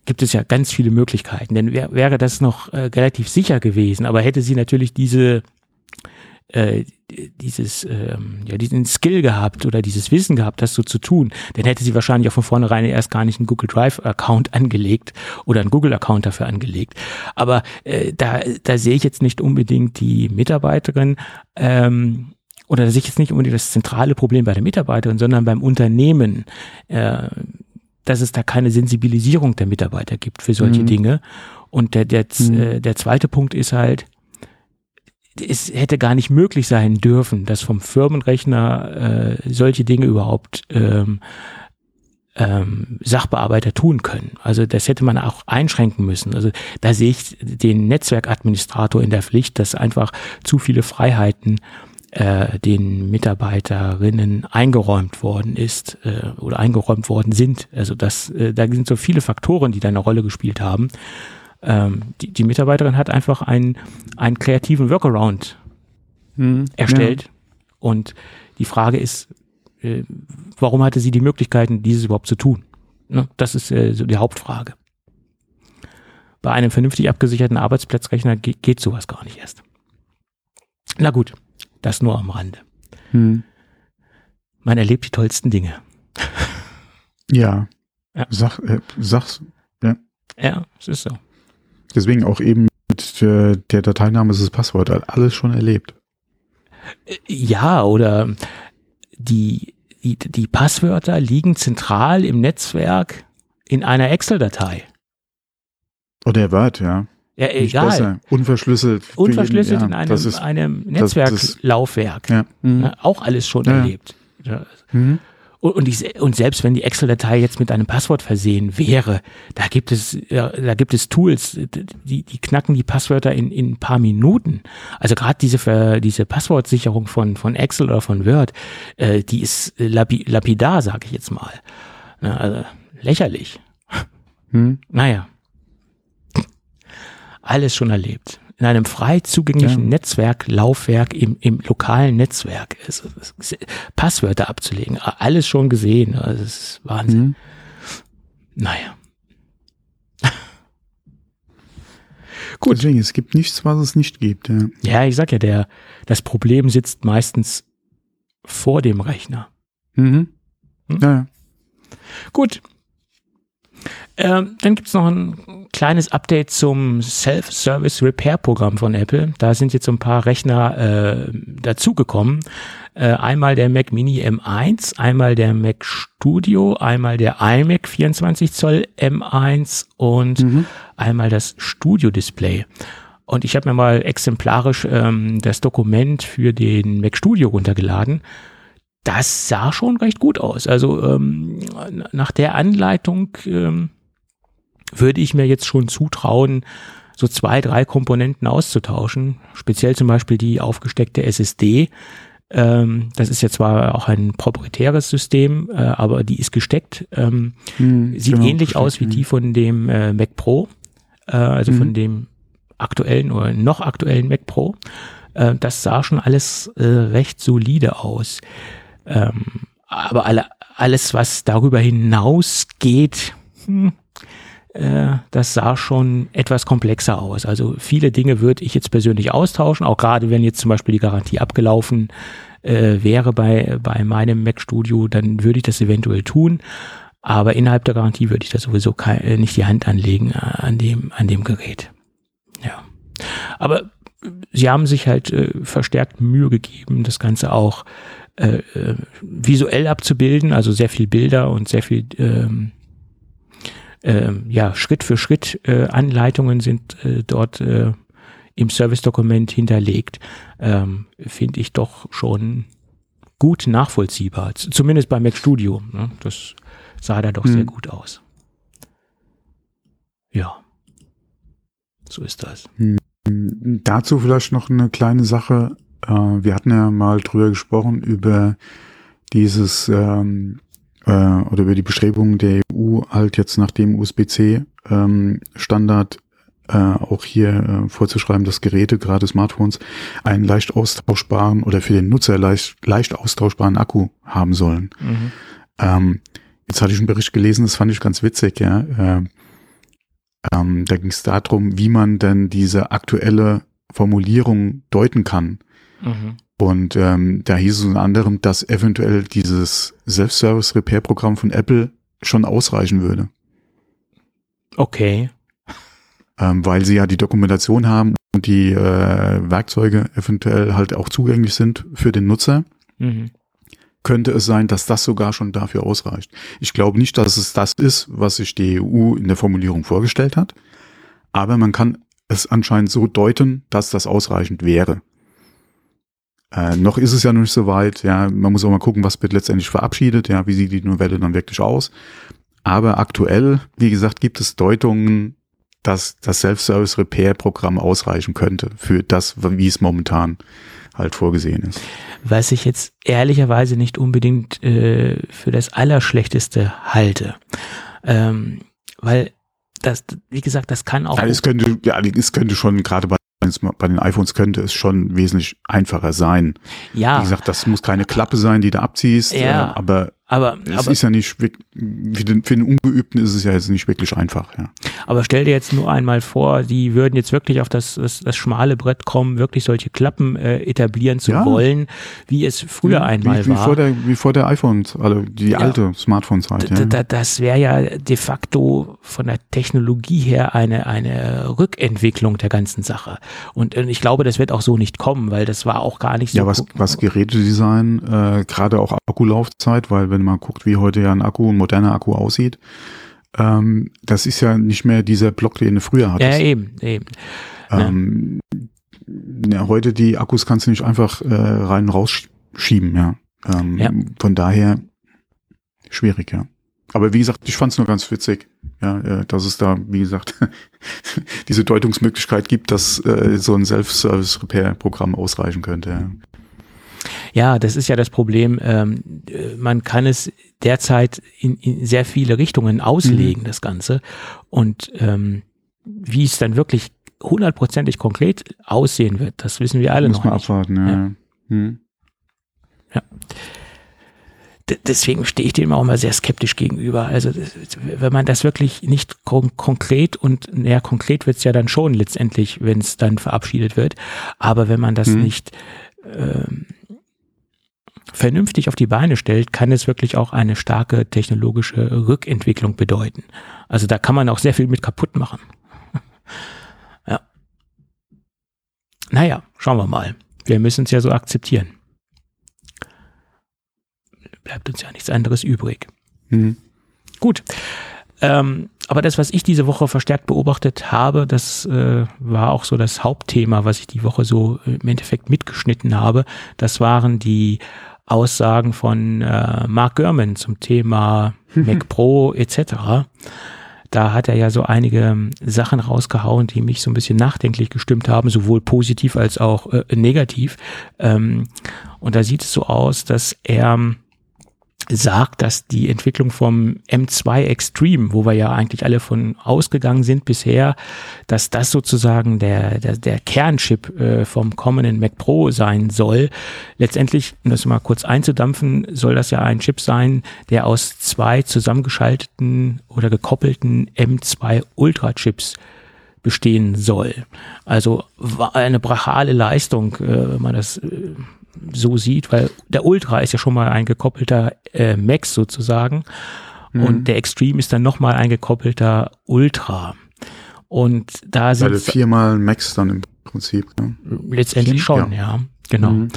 gibt es ja ganz viele Möglichkeiten. Denn wär, wäre das noch äh, relativ sicher gewesen, aber hätte sie natürlich diese äh, dieses, ähm, ja, diesen Skill gehabt oder dieses Wissen gehabt, das so zu tun, dann hätte sie wahrscheinlich auch von vornherein erst gar nicht einen Google Drive-Account angelegt oder einen Google-Account dafür angelegt. Aber äh, da, da sehe ich jetzt nicht unbedingt die Mitarbeiterin ähm, oder da sehe ich jetzt nicht unbedingt das zentrale Problem bei der Mitarbeiterin, sondern beim Unternehmen. Äh, dass es da keine Sensibilisierung der Mitarbeiter gibt für solche mhm. Dinge. Und der, der, mhm. äh, der zweite Punkt ist halt, es hätte gar nicht möglich sein dürfen, dass vom Firmenrechner äh, solche Dinge überhaupt ähm, ähm, Sachbearbeiter tun können. Also das hätte man auch einschränken müssen. Also da sehe ich den Netzwerkadministrator in der Pflicht, dass einfach zu viele Freiheiten äh, den Mitarbeiterinnen eingeräumt worden ist äh, oder eingeräumt worden sind. Also das, äh, da sind so viele Faktoren, die da eine Rolle gespielt haben ähm, die, die Mitarbeiterin hat einfach einen, einen kreativen Workaround mhm, erstellt. Ja. Und die Frage ist, äh, warum hatte sie die Möglichkeiten, dieses überhaupt zu tun? Ne? Das ist äh, so die Hauptfrage. Bei einem vernünftig abgesicherten Arbeitsplatzrechner geht, geht sowas gar nicht erst. Na gut, das nur am Rande. Mhm. Man erlebt die tollsten Dinge. Ja. ja. Sag, äh, sag's. Ja. Ja, es ist so. Deswegen auch eben mit der, der Dateiname ist das Passwort. Alles schon erlebt. Ja, oder die, die, die Passwörter liegen zentral im Netzwerk in einer Excel-Datei. Oder der Word, ja. Ja, egal. Unverschlüsselt. Unverschlüsselt jeden, ja, in einem, ist, einem Netzwerklaufwerk. Ja. Mhm. Auch alles schon ja. erlebt. Mhm. Und, die, und selbst wenn die Excel-Datei jetzt mit einem Passwort versehen wäre, da gibt es, da gibt es Tools, die, die knacken die Passwörter in, in ein paar Minuten. Also gerade diese, diese Passwortsicherung von, von Excel oder von Word, äh, die ist lapi, lapidar, sage ich jetzt mal. Na, also lächerlich. Hm. Naja. Alles schon erlebt in einem frei zugänglichen ja. Netzwerk, Laufwerk im, im lokalen Netzwerk ist, ist, Passwörter abzulegen. Alles schon gesehen. Also das ist Wahnsinn. Mhm. Naja. [laughs] Gut. Deswegen, es gibt nichts, was es nicht gibt. Ja, ja ich sag ja, der, das Problem sitzt meistens vor dem Rechner. Mhm. Hm? Ja. Gut. Ähm, dann gibt's noch ein kleines Update zum Self-Service Repair Programm von Apple. Da sind jetzt so ein paar Rechner äh, dazugekommen. Äh, einmal der Mac Mini M1, einmal der Mac Studio, einmal der iMac 24 Zoll M1 und mhm. einmal das Studio Display. Und ich habe mir mal exemplarisch ähm, das Dokument für den Mac Studio runtergeladen. Das sah schon recht gut aus. Also ähm, nach der Anleitung ähm, würde ich mir jetzt schon zutrauen, so zwei, drei Komponenten auszutauschen. Speziell zum Beispiel die aufgesteckte SSD. Ähm, das ist ja zwar auch ein proprietäres System, äh, aber die ist gesteckt. Ähm, hm, sieht genau, ähnlich aus wie die von dem äh, Mac Pro, äh, also hm. von dem aktuellen oder noch aktuellen Mac Pro. Äh, das sah schon alles äh, recht solide aus. Ähm, aber alle, alles, was darüber hinausgeht, hm, äh, das sah schon etwas komplexer aus. Also viele Dinge würde ich jetzt persönlich austauschen, auch gerade wenn jetzt zum Beispiel die Garantie abgelaufen äh, wäre bei, bei meinem Mac Studio, dann würde ich das eventuell tun. Aber innerhalb der Garantie würde ich da sowieso kein, äh, nicht die Hand anlegen äh, an dem, an dem Gerät. Ja. Aber sie haben sich halt äh, verstärkt Mühe gegeben, das Ganze auch äh, visuell abzubilden, also sehr viel Bilder und sehr viel ähm, äh, ja, Schritt für Schritt äh, Anleitungen sind äh, dort äh, im Service-Dokument hinterlegt, ähm, finde ich doch schon gut nachvollziehbar. Z zumindest bei Mac Studio. Ne? Das sah da doch mhm. sehr gut aus. Ja. So ist das. Mhm. Dazu vielleicht noch eine kleine Sache. Äh, wir hatten ja mal drüber gesprochen über dieses ähm, äh, oder über die Bestrebungen der EU halt jetzt nach dem USB-C ähm, äh, auch hier äh, vorzuschreiben, dass Geräte, gerade Smartphones, einen leicht austauschbaren oder für den Nutzer leicht, leicht austauschbaren Akku haben sollen. Mhm. Ähm, jetzt hatte ich einen Bericht gelesen, das fand ich ganz witzig, ja. Äh, ähm, da ging es darum, wie man denn diese aktuelle Formulierung deuten kann. Mhm. Und ähm, da hieß es unter anderem, dass eventuell dieses Self-Service-Repair-Programm von Apple schon ausreichen würde. Okay. [laughs] Ähm, weil sie ja die Dokumentation haben und die äh, Werkzeuge eventuell halt auch zugänglich sind für den Nutzer. Mhm könnte es sein, dass das sogar schon dafür ausreicht. Ich glaube nicht, dass es das ist, was sich die EU in der Formulierung vorgestellt hat, aber man kann es anscheinend so deuten, dass das ausreichend wäre. Äh, noch ist es ja noch nicht so weit, ja, man muss auch mal gucken, was wird letztendlich verabschiedet, ja, wie sieht die Novelle dann wirklich aus. Aber aktuell, wie gesagt, gibt es Deutungen, dass das Self-Service-Repair-Programm ausreichen könnte für das, wie es momentan halt vorgesehen ist. Was ich jetzt ehrlicherweise nicht unbedingt äh, für das Allerschlechteste halte. Ähm, weil das, wie gesagt, das kann auch. Ja, es könnte, ja, es könnte schon gerade bei bei den iPhones könnte es schon wesentlich einfacher sein. Ja. Wie gesagt, das muss keine Klappe sein, die du abziehst, ja, äh, aber aber es aber, ist ja nicht für den, für den Ungeübten ist es ja jetzt nicht wirklich einfach, ja. Aber stell dir jetzt nur einmal vor, die würden jetzt wirklich auf das, das, das schmale Brett kommen, wirklich solche Klappen äh, etablieren zu ja. wollen, wie es früher wie, einmal wie, war. Vor der, wie vor der iPhones, also die ja. alte Smartphones halt. Ja. Das wäre ja de facto von der Technologie her eine, eine Rückentwicklung der ganzen Sache. Und äh, ich glaube, das wird auch so nicht kommen, weil das war auch gar nicht so. Ja, was, was Gerätedesign, äh, gerade auch Akkulaufzeit, weil wenn wenn man guckt, wie heute ja ein Akku, ein moderner Akku aussieht, ähm, das ist ja nicht mehr dieser Block, den du früher hattest. Ja, eben, eben. Ähm, ja, heute die Akkus kannst du nicht einfach äh, rein und rausschieben, ja. Ähm, ja. Von daher schwierig, ja. Aber wie gesagt, ich fand es nur ganz witzig, ja, äh, dass es da, wie gesagt, [laughs] diese Deutungsmöglichkeit gibt, dass äh, so ein Self-Service-Repair-Programm ausreichen könnte. Ja. Ja, das ist ja das Problem. Ähm, man kann es derzeit in, in sehr viele Richtungen auslegen, mhm. das Ganze. Und ähm, wie es dann wirklich hundertprozentig konkret aussehen wird, das wissen wir alle Muss noch man nicht. abwarten, ja. Ja. Mhm. ja. Deswegen stehe ich dem auch mal sehr skeptisch gegenüber. Also wenn man das wirklich nicht kon konkret und näher konkret wird es ja dann schon letztendlich, wenn es dann verabschiedet wird. Aber wenn man das mhm. nicht ähm, vernünftig auf die Beine stellt, kann es wirklich auch eine starke technologische Rückentwicklung bedeuten. Also da kann man auch sehr viel mit kaputt machen. [laughs] ja. Naja, schauen wir mal. Wir müssen es ja so akzeptieren. Bleibt uns ja nichts anderes übrig. Mhm. Gut. Ähm, aber das, was ich diese Woche verstärkt beobachtet habe, das äh, war auch so das Hauptthema, was ich die Woche so im Endeffekt mitgeschnitten habe. Das waren die Aussagen von äh, Mark Gurman zum Thema [laughs] Mac Pro etc. Da hat er ja so einige Sachen rausgehauen, die mich so ein bisschen nachdenklich gestimmt haben, sowohl positiv als auch äh, negativ. Ähm, und da sieht es so aus, dass er sagt, dass die Entwicklung vom M2 Extreme, wo wir ja eigentlich alle von ausgegangen sind bisher, dass das sozusagen der, der, der Kernchip äh, vom kommenden Mac Pro sein soll. Letztendlich, um das mal kurz einzudampfen, soll das ja ein Chip sein, der aus zwei zusammengeschalteten oder gekoppelten M2 Ultra Chips bestehen soll. Also eine brachale Leistung, äh, wenn man das äh, so sieht, weil der Ultra ist ja schon mal ein gekoppelter äh, Max sozusagen mhm. und der Extreme ist dann nochmal ein gekoppelter Ultra. Und da sind also viermal Max dann im Prinzip. Ne? Letztendlich schon, ja, ja genau. Mhm.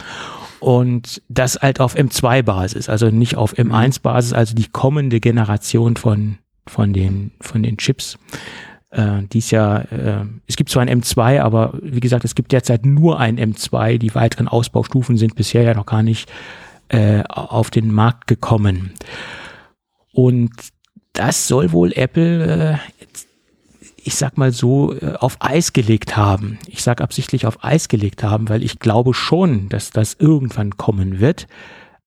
Und das halt auf M2-Basis, also nicht auf M1-Basis, also die kommende Generation von von den von den Chips. Äh, dies Jahr, äh, es gibt zwar ein M2, aber wie gesagt, es gibt derzeit nur ein M2. Die weiteren Ausbaustufen sind bisher ja noch gar nicht äh, auf den Markt gekommen. Und das soll wohl Apple, äh, ich sag mal so, äh, auf Eis gelegt haben. Ich sag absichtlich auf Eis gelegt haben, weil ich glaube schon, dass das irgendwann kommen wird.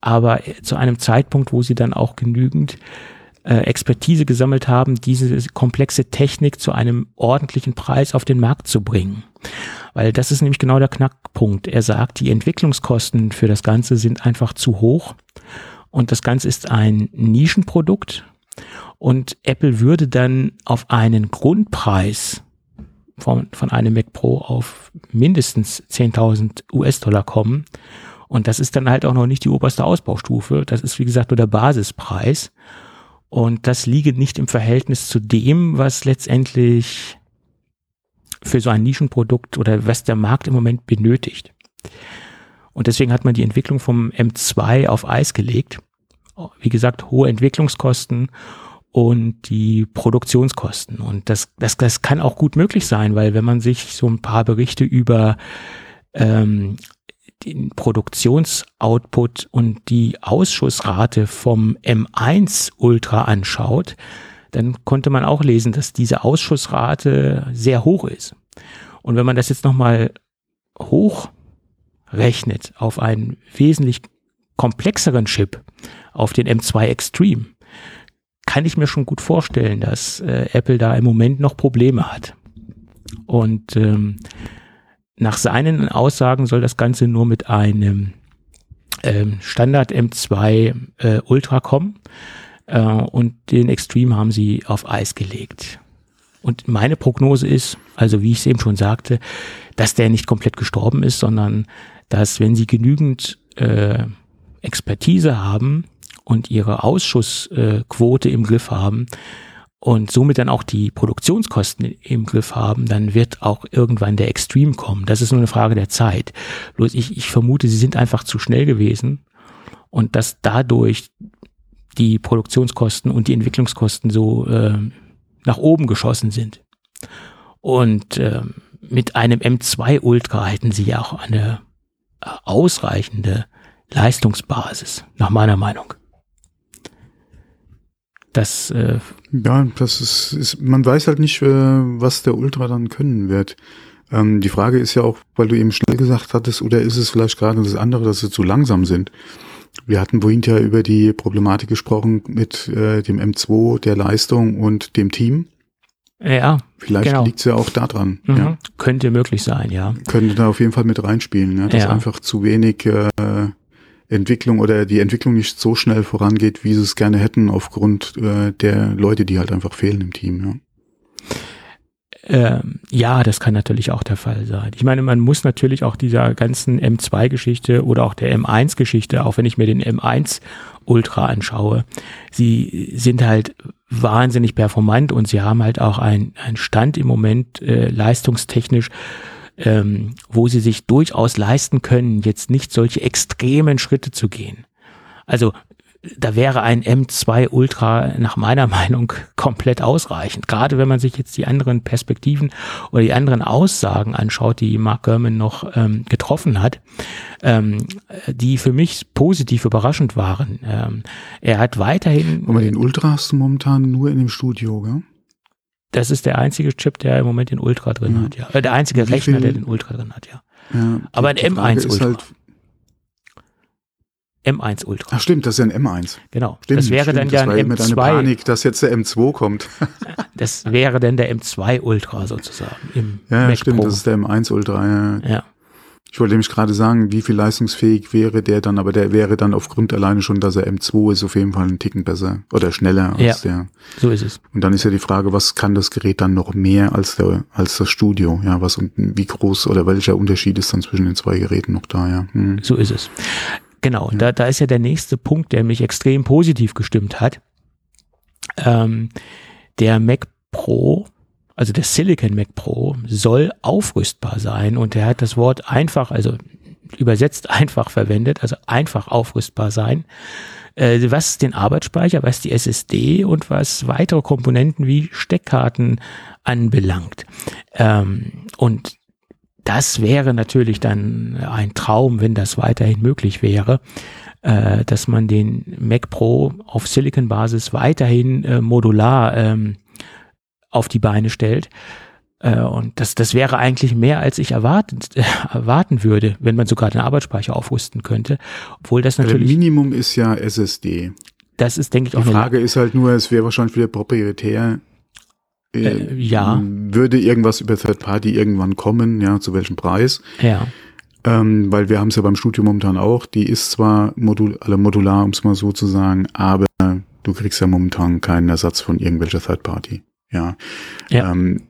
Aber zu einem Zeitpunkt, wo sie dann auch genügend äh, Expertise gesammelt haben, diese komplexe Technik zu einem ordentlichen Preis auf den Markt zu bringen. Weil das ist nämlich genau der Knackpunkt. Er sagt, die Entwicklungskosten für das Ganze sind einfach zu hoch und das Ganze ist ein Nischenprodukt und Apple würde dann auf einen Grundpreis von, von einem Mac Pro auf mindestens 10.000 US-Dollar kommen. Und das ist dann halt auch noch nicht die oberste Ausbaustufe. Das ist, wie gesagt, nur der Basispreis. Und das liege nicht im Verhältnis zu dem, was letztendlich für so ein Nischenprodukt oder was der Markt im Moment benötigt. Und deswegen hat man die Entwicklung vom M2 auf Eis gelegt. Wie gesagt, hohe Entwicklungskosten und die Produktionskosten. Und das, das, das kann auch gut möglich sein, weil wenn man sich so ein paar Berichte über ähm, den Produktionsoutput und die Ausschussrate vom M1 Ultra anschaut, dann konnte man auch lesen, dass diese Ausschussrate sehr hoch ist. Und wenn man das jetzt nochmal hochrechnet auf einen wesentlich komplexeren Chip, auf den M2 Extreme, kann ich mir schon gut vorstellen, dass äh, Apple da im Moment noch Probleme hat. Und ähm, nach seinen Aussagen soll das Ganze nur mit einem ähm, Standard M2 äh, Ultra kommen äh, und den Extreme haben sie auf Eis gelegt. Und meine Prognose ist, also wie ich es eben schon sagte, dass der nicht komplett gestorben ist, sondern dass wenn sie genügend äh, Expertise haben und ihre Ausschussquote im Griff haben, und somit dann auch die Produktionskosten im Griff haben, dann wird auch irgendwann der Extreme kommen. Das ist nur eine Frage der Zeit. Bloß ich, ich vermute, sie sind einfach zu schnell gewesen und dass dadurch die Produktionskosten und die Entwicklungskosten so äh, nach oben geschossen sind. Und äh, mit einem M2 Ultra hätten sie ja auch eine äh, ausreichende Leistungsbasis, nach meiner Meinung. Das äh, ja, das ist, ist, man weiß halt nicht, äh, was der Ultra dann können wird. Ähm, die Frage ist ja auch, weil du eben schnell gesagt hattest, oder ist es vielleicht gerade das andere, dass sie zu langsam sind? Wir hatten vorhin ja über die Problematik gesprochen mit äh, dem M2, der Leistung und dem Team. Ja. Vielleicht genau. liegt es ja auch daran. Mhm. Ja. Könnte möglich sein, ja. Könnte da auf jeden Fall mit reinspielen, ja, dass ja. einfach zu wenig äh, Entwicklung oder die Entwicklung nicht so schnell vorangeht, wie sie es gerne hätten, aufgrund äh, der Leute, die halt einfach fehlen im Team. Ja. Ähm, ja, das kann natürlich auch der Fall sein. Ich meine, man muss natürlich auch dieser ganzen M2-Geschichte oder auch der M1-Geschichte, auch wenn ich mir den M1 Ultra anschaue, sie sind halt wahnsinnig performant und sie haben halt auch einen Stand im Moment äh, leistungstechnisch, ähm, wo sie sich durchaus leisten können, jetzt nicht solche extremen Schritte zu gehen. Also da wäre ein M2 Ultra nach meiner [laughs] Meinung komplett ausreichend. Gerade wenn man sich jetzt die anderen Perspektiven oder die anderen Aussagen anschaut, die Mark Gurman noch ähm, getroffen hat, ähm, die für mich positiv überraschend waren. Ähm, er hat weiterhin. Aber den Ultra hast du momentan nur in dem Studio, gell? Das ist der einzige Chip, der im Moment den Ultra drin ja. hat, ja. Äh, der einzige Wie Rechner, viel? der den Ultra drin hat, ja. ja Aber ein M1 Ultra. Halt M1 Ultra. Ach stimmt, das ist ein M1. Genau. Stimmt, das wäre stimmt, dann ja ein M2. Mit einer Panik, dass jetzt der M2 kommt. [laughs] das wäre dann der M2 Ultra sozusagen im Ja, Mac stimmt, Pro. das ist der M1 Ultra. Ja. ja. Ich wollte nämlich gerade sagen, wie viel leistungsfähig wäre der dann, aber der wäre dann aufgrund alleine schon, dass er M2 ist, auf jeden Fall einen Ticken besser oder schneller als Ja. der. So ist es. Und dann ist ja die Frage, was kann das Gerät dann noch mehr als der, als das Studio? Ja, was und wie groß oder welcher Unterschied ist dann zwischen den zwei Geräten noch da, ja. Hm. So ist es. Genau, und da, da ist ja der nächste Punkt, der mich extrem positiv gestimmt hat. Ähm, der Mac Pro, also der Silicon Mac Pro, soll aufrüstbar sein und er hat das Wort einfach, also übersetzt [laughs] einfach verwendet, also einfach aufrüstbar sein, äh, was den Arbeitsspeicher, was die SSD und was weitere Komponenten wie Steckkarten anbelangt. Ähm, und das wäre natürlich dann ein Traum, wenn das weiterhin möglich wäre, äh, dass man den Mac Pro auf Silicon-Basis weiterhin äh, modular ähm, auf die Beine stellt. Äh, und das, das wäre eigentlich mehr, als ich erwartet, äh, erwarten würde, wenn man sogar den Arbeitsspeicher aufrüsten könnte. Obwohl das Der natürlich, Minimum ist ja SSD. das ist, denke ich, Die auch eine Frage ist halt nur, es wäre wahrscheinlich wieder proprietär. Äh, ja. Würde irgendwas über Third Party irgendwann kommen, ja, zu welchem Preis? ja, Ähm, weil wir haben es ja beim Studio momentan auch. Die ist zwar modul, also modular, um es mal so zu sagen, aber du kriegst ja momentan keinen Ersatz von irgendwelcher Third Party. Ja. Ja. Ähm,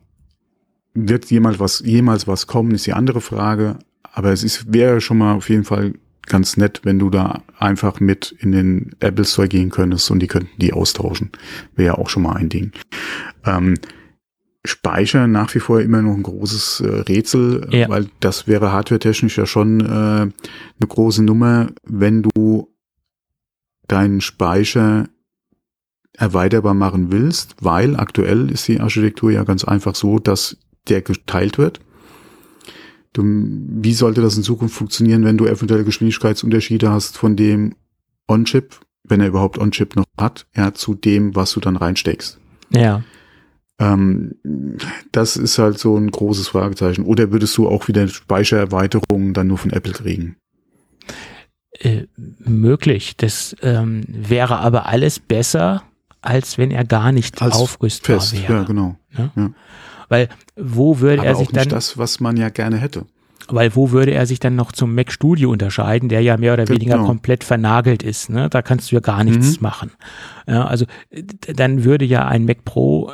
wird jemals was, jemals was kommen, ist die andere Frage. Aber es ist, wäre schon mal auf jeden Fall ganz nett, wenn du da einfach mit in den Apple Store gehen könntest und die könnten die austauschen. Wäre ja auch schon mal ein Ding. Ähm, Speicher nach wie vor immer noch ein großes äh, Rätsel, Ja. weil das wäre hardwaretechnisch ja schon äh, eine große Nummer, wenn du deinen Speicher erweiterbar machen willst, weil aktuell ist die Architektur ja ganz einfach so, dass der geteilt wird. Du, wie sollte das in Zukunft funktionieren, wenn du eventuell Geschwindigkeitsunterschiede hast von dem On-Chip, wenn er überhaupt On-Chip noch hat, ja, zu dem, was du dann reinsteckst? ja. Ähm, das ist halt so ein großes Fragezeichen. Oder würdest du auch wieder Speichererweiterungen dann nur von Apple kriegen? äh, möglich. Das ähm, wäre aber alles besser, als wenn er gar nicht Als aufrüstbar Fest, wäre. ja, genau. Weil wo würde Aber er auch sich nicht dann, das, was man ja gerne hätte. weil wo würde er sich dann noch zum Mac Studio unterscheiden, der ja mehr oder Genau. weniger komplett vernagelt ist. Ne? Da kannst du ja gar nichts Mhm. machen. Ja, also dann würde ja ein Mac Pro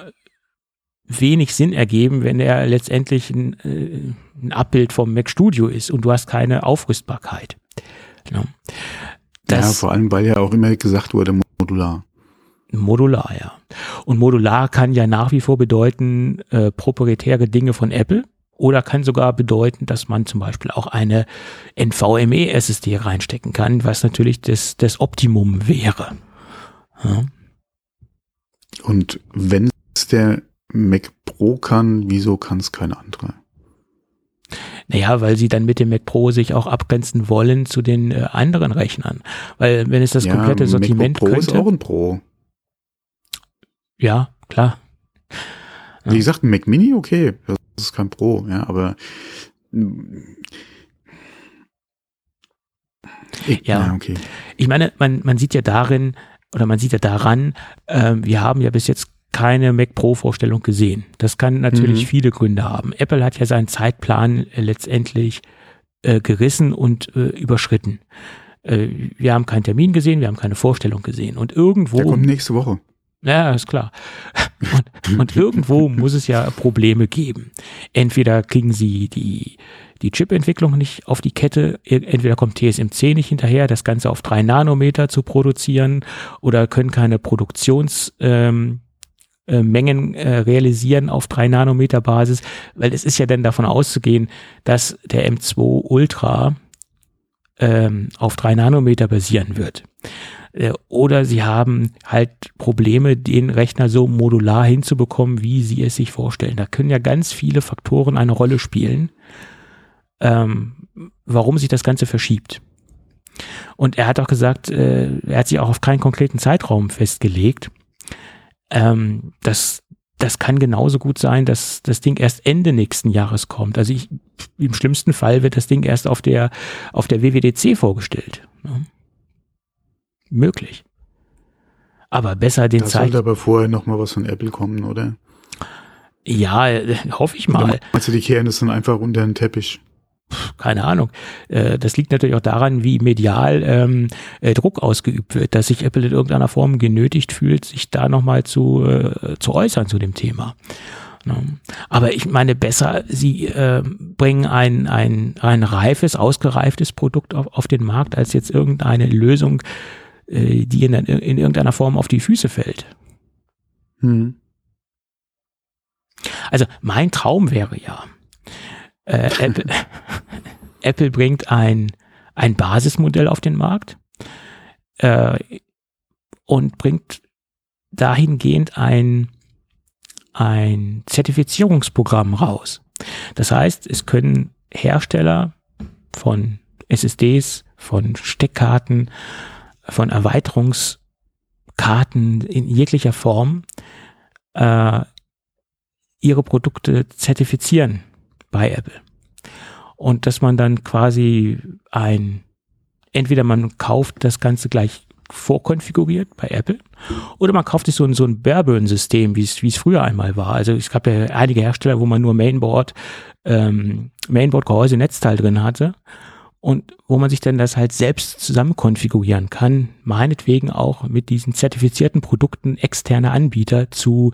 wenig Sinn ergeben, wenn er letztendlich ein, äh, ein Abbild vom Mac Studio ist und du hast keine Aufrüstbarkeit. Ja. ja, Das, vor allem, weil ja auch immer gesagt wurde, modular. Modular, ja. Und modular kann ja nach wie vor bedeuten, äh, proprietäre Dinge von Apple oder kann sogar bedeuten, dass man zum Beispiel auch eine NVMe-SSD reinstecken kann, was natürlich das, das Optimum wäre. Ja. Und wenn es der Mac Pro kann, wieso kann es keine andere? Naja, weil sie dann mit dem Mac Pro sich auch abgrenzen wollen zu den äh, anderen Rechnern. Weil wenn es das komplette Sortiment MacBook Pro ist könnte, auch ein Pro. Ja, klar. Wie gesagt, ein Mac Mini, okay, das ist kein Pro, ja, aber ich, Ja. ja, okay. Ich meine, man, man sieht ja darin, oder man sieht ja daran, äh, wir haben ja bis jetzt keine Mac Pro Vorstellung gesehen. Das kann natürlich Mhm. viele Gründe haben. Apple hat ja seinen Zeitplan äh, letztendlich äh, gerissen und äh, überschritten. Äh, wir haben keinen Termin gesehen, wir haben keine Vorstellung gesehen. Und irgendwo, Der kommt nächste Woche. Ja, ist klar. [laughs] Und, und irgendwo muss es ja Probleme geben. Entweder kriegen sie die, die Chip-Entwicklung nicht auf die Kette, entweder kommt TSMC nicht hinterher, das Ganze auf drei Nanometer zu produzieren, oder können keine Produktions, ähm, äh, äh, realisieren auf drei Nanometer Basis, weil es ist ja dann davon auszugehen, dass der M2 Ultra ähm, auf drei Nanometer basieren wird. Äh, Oder sie haben halt Probleme, den Rechner so modular hinzubekommen, wie sie es sich vorstellen. Da können ja ganz viele Faktoren eine Rolle spielen, ähm, warum sich das Ganze verschiebt. Und er hat auch gesagt, äh, er hat sich auch auf keinen konkreten Zeitraum festgelegt. Ähm, das, das kann genauso gut sein, dass das Ding erst Ende nächsten Jahres kommt. Also ich, im schlimmsten Fall wird das Ding erst auf der, auf der WWDC vorgestellt. Ne? Möglich. Aber besser den Da Zeit. sollte aber vorher noch mal was von Apple kommen, oder? Ja, äh, hoffe ich mal. du, die kehren das dann einfach unter den Teppich? Keine Ahnung. Äh, das liegt natürlich auch daran, wie medial ähm, äh, Druck ausgeübt wird, dass sich Apple in irgendeiner Form genötigt fühlt, sich da nochmal zu, äh, zu äußern zu dem Thema. Ne? Aber ich meine, besser, sie äh, bringen ein, ein, ein reifes, ausgereiftes Produkt auf, auf den Markt, als jetzt irgendeine Lösung, äh, die in, in irgendeiner Form auf die Füße fällt. Hm. Also mein Traum wäre ja, äh, Apple, [laughs] Apple bringt ein, ein Basismodell auf den Markt äh, und bringt dahingehend ein ein Zertifizierungsprogramm raus. Das heißt, es können Hersteller von SSDs, von Steckkarten, von Erweiterungskarten in jeglicher Form äh, ihre Produkte zertifizieren bei Apple. Und dass man dann quasi ein, entweder man kauft das Ganze gleich vorkonfiguriert bei Apple. Oder man kauft sich so ein, so ein Barebone-System, wie es, wie es früher einmal war. Also es gab ja einige Hersteller, wo man nur Mainboard, ähm, Mainboard-Gehäuse, Netzteil drin hatte. Und wo man sich dann das halt selbst zusammen konfigurieren kann, meinetwegen auch mit diesen zertifizierten Produkten externe Anbieter zu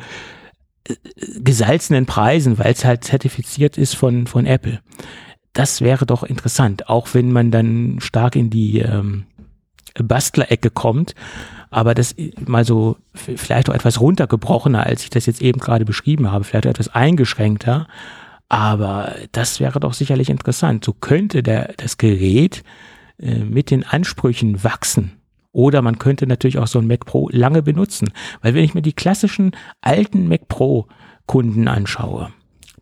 gesalzenen Preisen, weil es halt zertifiziert ist von, von Apple. Das wäre doch interessant, auch wenn man dann stark in die ähm, Bastlerecke kommt. Aber das mal so vielleicht auch etwas runtergebrochener, als ich das jetzt eben gerade beschrieben habe, vielleicht etwas eingeschränkter. Aber das wäre doch sicherlich interessant. So könnte der, das Gerät äh, mit den Ansprüchen wachsen. Oder man könnte natürlich auch so ein Mac Pro lange benutzen. Weil wenn ich mir die klassischen alten Mac Pro Kunden anschaue,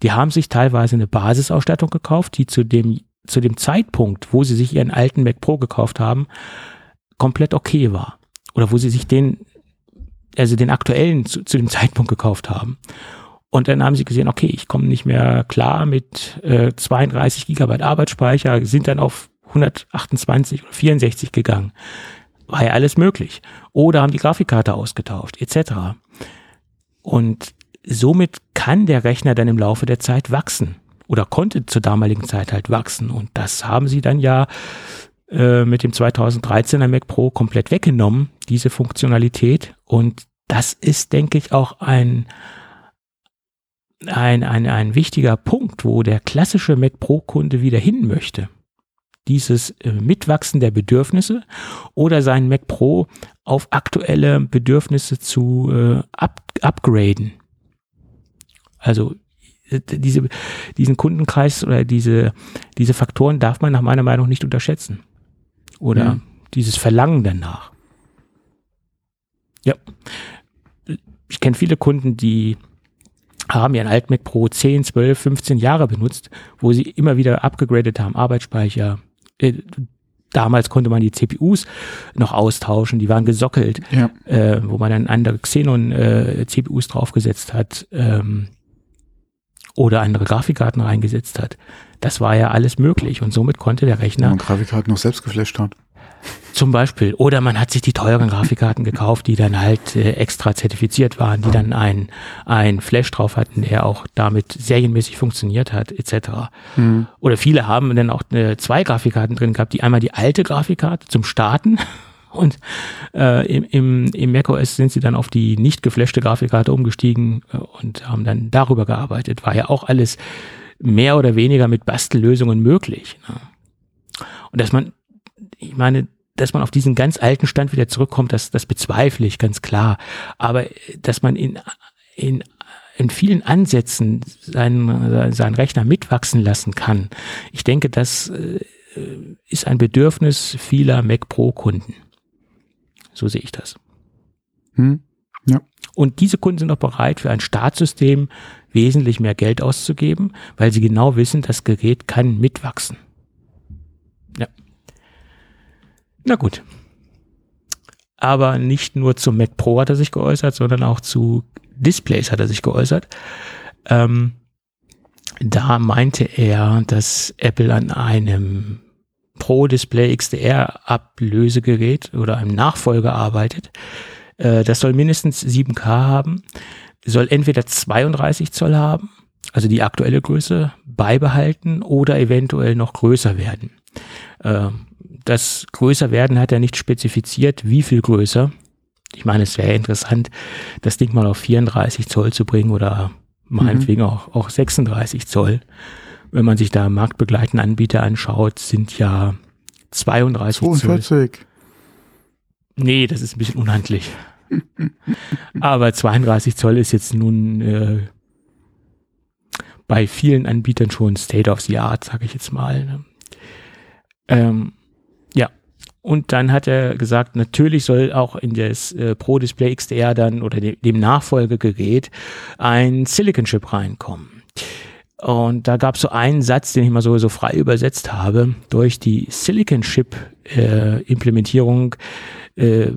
die haben sich teilweise eine Basisausstattung gekauft, die zu dem, zu dem Zeitpunkt, wo sie sich ihren alten Mac Pro gekauft haben, komplett okay war. Oder wo sie sich den, also den aktuellen zu, zu dem Zeitpunkt gekauft haben. Und dann haben sie gesehen, okay, ich komme nicht mehr klar mit äh, 32 Gigabyte Arbeitsspeicher, sind dann auf 128 oder 64 gegangen. War ja alles möglich. Oder haben die Grafikkarte ausgetauscht, etc. Und somit kann der Rechner dann im Laufe der Zeit wachsen. Oder konnte zur damaligen Zeit halt wachsen. Und das haben sie dann ja äh, mit dem 2013er Mac Pro komplett weggenommen, diese Funktionalität. Und das ist, denke ich, auch ein, ein, ein, ein wichtiger Punkt, wo der klassische Mac Pro-Kunde wieder hin möchte. Dieses äh, Mitwachsen der Bedürfnisse oder sein Mac Pro auf aktuelle Bedürfnisse zu äh, up, upgraden. Also äh, diese, diesen Kundenkreis oder diese, diese Faktoren darf man nach meiner Meinung nicht unterschätzen oder mhm. dieses Verlangen danach. Ja. Ich kenne viele Kunden, die haben ihren Alt Mac Pro 10, 12, 15 Jahre benutzt, wo sie immer wieder abgegradet haben, Arbeitsspeicher. Äh, damals konnte man die CPUs noch austauschen, die waren gesockelt, ja. äh, wo man dann andere Xenon äh, CPUs draufgesetzt hat ähm, oder andere Grafikkarten reingesetzt hat. Das war ja alles möglich und somit konnte der Rechner. Wenn man Grafikkarten noch selbst geflasht hat. Zum Beispiel. Oder man hat sich die teuren Grafikkarten gekauft, die dann halt äh, extra zertifiziert waren, die dann ein, ein Flash drauf hatten, der auch damit serienmäßig funktioniert hat, etc. Mhm. Oder viele haben dann auch äh, zwei Grafikkarten drin gehabt, die einmal die alte Grafikkarte zum Starten [laughs] und äh, im, im, im macOS sind sie dann auf die nicht geflashte Grafikkarte umgestiegen äh, und haben dann darüber gearbeitet. War ja auch alles mehr oder weniger mit Bastellösungen möglich. Ne? Und dass man, ich meine, dass man auf diesen ganz alten Stand wieder zurückkommt, das, das bezweifle ich ganz klar. Aber dass man in, in, in vielen Ansätzen seinen, seinen Rechner mitwachsen lassen kann, ich denke, das äh, ist ein Bedürfnis vieler Mac Pro Kunden. So sehe ich das. Hm. Ja. Und diese Kunden sind auch bereit, für ein Startsystem wesentlich mehr Geld auszugeben, weil sie genau wissen, das Gerät kann mitwachsen. Ja. Na gut. Aber nicht nur zum Mac Pro hat er sich geäußert, sondern auch zu Displays hat er sich geäußert. Ähm, da meinte er, dass Apple an einem Pro Display XDR Ablösegerät oder einem Nachfolger arbeitet. Äh, das soll mindestens 7K haben, soll entweder 32 Zoll haben, also die aktuelle Größe beibehalten oder eventuell noch größer werden. Äh, das größer werden hat er nicht spezifiziert, wie viel größer. Ich meine, es wäre interessant, das Ding mal auf 34 Zoll zu bringen oder meinetwegen mhm. auch, auch 36 Zoll. Wenn man sich da marktbegleitende Anbieter anschaut, sind ja 32 42. Zoll. Nee, das ist ein bisschen unhandlich. Aber 32 Zoll ist jetzt nun äh, bei vielen Anbietern schon State of the Art, sage ich jetzt mal. Ne? Ähm, und dann hat er gesagt, natürlich soll auch in das äh, Pro Display XDR dann oder de dem Nachfolgegerät ein Silicon Chip reinkommen. Und da gab es so einen Satz, den ich mal so, so frei übersetzt habe. Durch die Silicon Chip äh, Implementierung äh,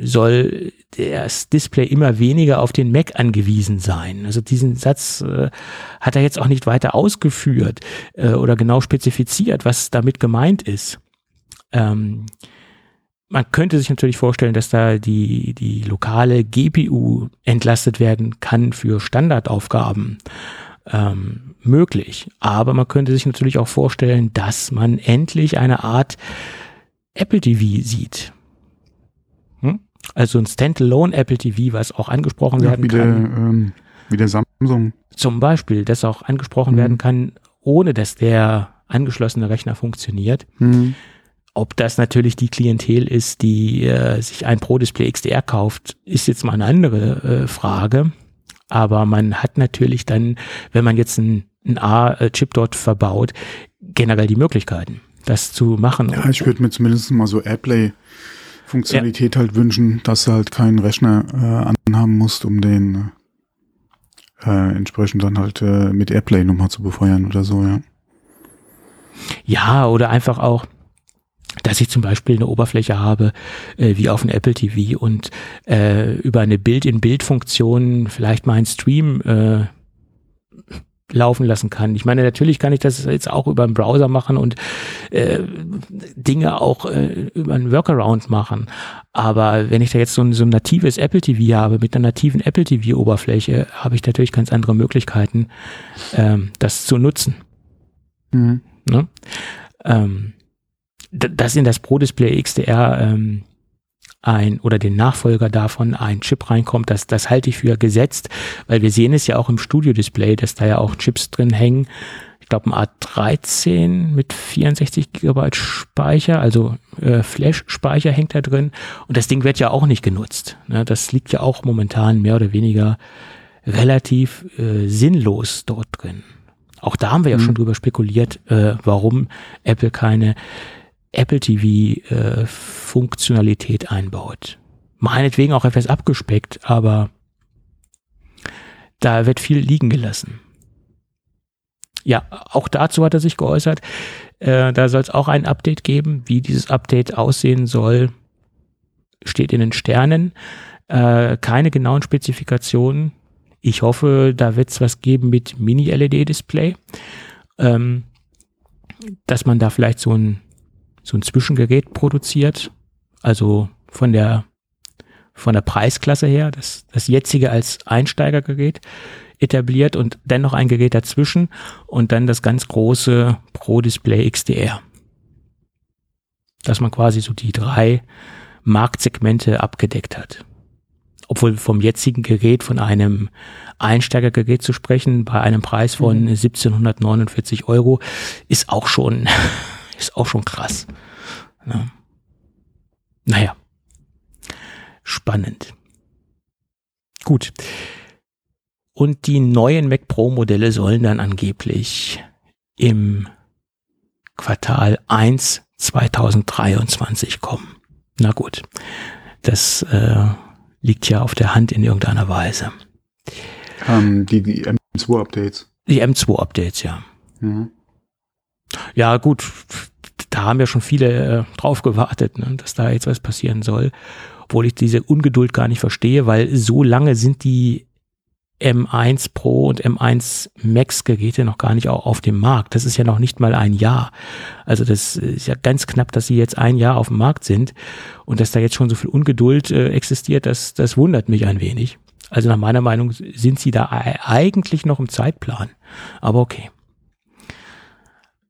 soll das Display immer weniger auf den Mac angewiesen sein. Also diesen Satz äh, hat er jetzt auch nicht weiter ausgeführt äh, oder genau spezifiziert, was damit gemeint ist. Ähm, man könnte sich natürlich vorstellen, dass da die, die lokale GPU entlastet werden kann für Standardaufgaben. Ähm, möglich. Aber man könnte sich natürlich auch vorstellen, dass man endlich eine Art Apple TV sieht. Also ein Standalone Apple TV, was auch angesprochen ja, werden wie kann. Der, ähm, wie der Samsung. Zum Beispiel, das auch angesprochen mhm. werden kann, ohne dass der angeschlossene Rechner funktioniert. Mhm. Ob das natürlich die Klientel ist, die äh, sich ein Pro Display XDR kauft, ist jetzt mal eine andere äh, Frage. Aber man hat natürlich dann, wenn man jetzt einen A-Chip dort verbaut, generell die Möglichkeiten, das zu machen. Ja, ich würde mir zumindest mal so Airplay Funktionalität ja. halt wünschen, dass du halt keinen Rechner äh, anhaben musst, um den äh, entsprechend dann halt äh, mit Airplay nochmal zu befeuern oder so, ja. Ja, oder einfach auch, dass ich zum Beispiel eine Oberfläche habe, äh, wie auf einem Apple TV und äh, über eine Bild-in-Bild-Funktion vielleicht mal einen Stream äh, laufen lassen kann. Ich meine, natürlich kann ich das jetzt auch über einen Browser machen und äh, Dinge auch äh, über einen Workaround machen. Aber wenn ich da jetzt so ein, so ein natives Apple TV habe, mit einer nativen Apple TV-Oberfläche, habe ich natürlich ganz andere Möglichkeiten, ähm, das zu nutzen. Mhm. Ne? Ähm, dass in das Pro Display XDR ähm, ein oder den Nachfolger davon ein Chip reinkommt, das, das halte ich für gesetzt, weil wir sehen es ja auch im Studio-Display, dass da ja auch Chips drin hängen. Ich glaube, ein A13 mit 64 Gigabyte Speicher, also äh, Flash-Speicher hängt da drin. Und das Ding wird ja auch nicht genutzt. Ne? Das liegt ja auch momentan mehr oder weniger relativ äh, sinnlos dort drin. Auch da haben wir ja mhm. schon drüber spekuliert, äh, warum Apple keine Apple TV äh, einbaut. Meinetwegen auch etwas abgespeckt, aber da wird viel liegen gelassen. Ja, auch dazu hat er sich geäußert. Äh, da soll es auch ein Update geben. Wie dieses Update aussehen soll, steht in den Sternen. Äh, keine genauen Spezifikationen. Ich hoffe, da wird es was geben mit Mini-LED-Display. Ähm, dass man da vielleicht so ein so ein Zwischengerät produziert, also von der von der Preisklasse her, das, das jetzige als Einsteigergerät etabliert und dann noch ein Gerät dazwischen und dann das ganz große Pro Display XDR. Dass man quasi so die drei Marktsegmente abgedeckt hat. Obwohl vom jetzigen Gerät von einem Einsteigergerät zu sprechen, bei einem Preis von mhm. 1749 Euro, ist auch schon ist auch schon krass. Ja. Naja. Spannend. Gut. Und die neuen Mac Pro Modelle sollen dann angeblich im Quartal 1 2023 kommen. Na gut. Das äh, liegt ja auf der Hand in irgendeiner Weise. Ähm, die, die M2-Updates. Die M2-Updates, ja. Mhm. Ja, gut, da haben ja schon viele äh, drauf gewartet, ne, dass da jetzt was passieren soll. Obwohl ich diese Ungeduld gar nicht verstehe, weil so lange sind die M1 Pro und M1 Max Geräte noch gar nicht auch auf dem Markt. Das ist ja noch nicht mal ein Jahr. Also das ist ja ganz knapp, dass sie jetzt ein Jahr auf dem Markt sind und dass da jetzt schon so viel Ungeduld äh, existiert, das, das wundert mich ein wenig. Also nach meiner Meinung sind sie da eigentlich noch im Zeitplan. Aber okay.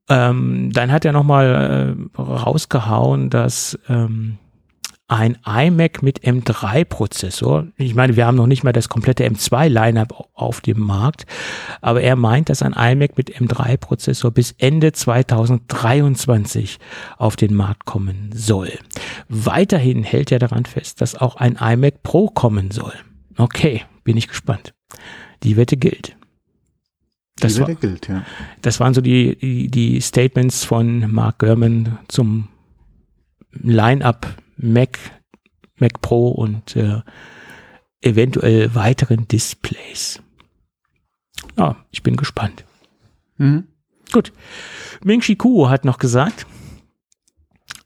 Ähm, dann hat er nochmal äh, rausgehauen, dass ähm, ein iMac mit M3-Prozessor, ich meine, wir haben noch nicht mal das komplette M2-Lineup auf dem Markt, aber er meint, dass ein iMac mit M3-Prozessor bis Ende 2023 auf den Markt kommen soll. Weiterhin hält er daran fest, dass auch ein iMac Pro kommen soll. Okay, bin ich gespannt. Die Wette gilt. Das, war, gilt, ja. das waren so die, die, die Statements von Mark Gurman zum Line-up Mac, Mac Pro und äh, eventuell weiteren Displays. Ja, ich bin gespannt. Mhm. Gut. Ming Chi Kuo hat noch gesagt,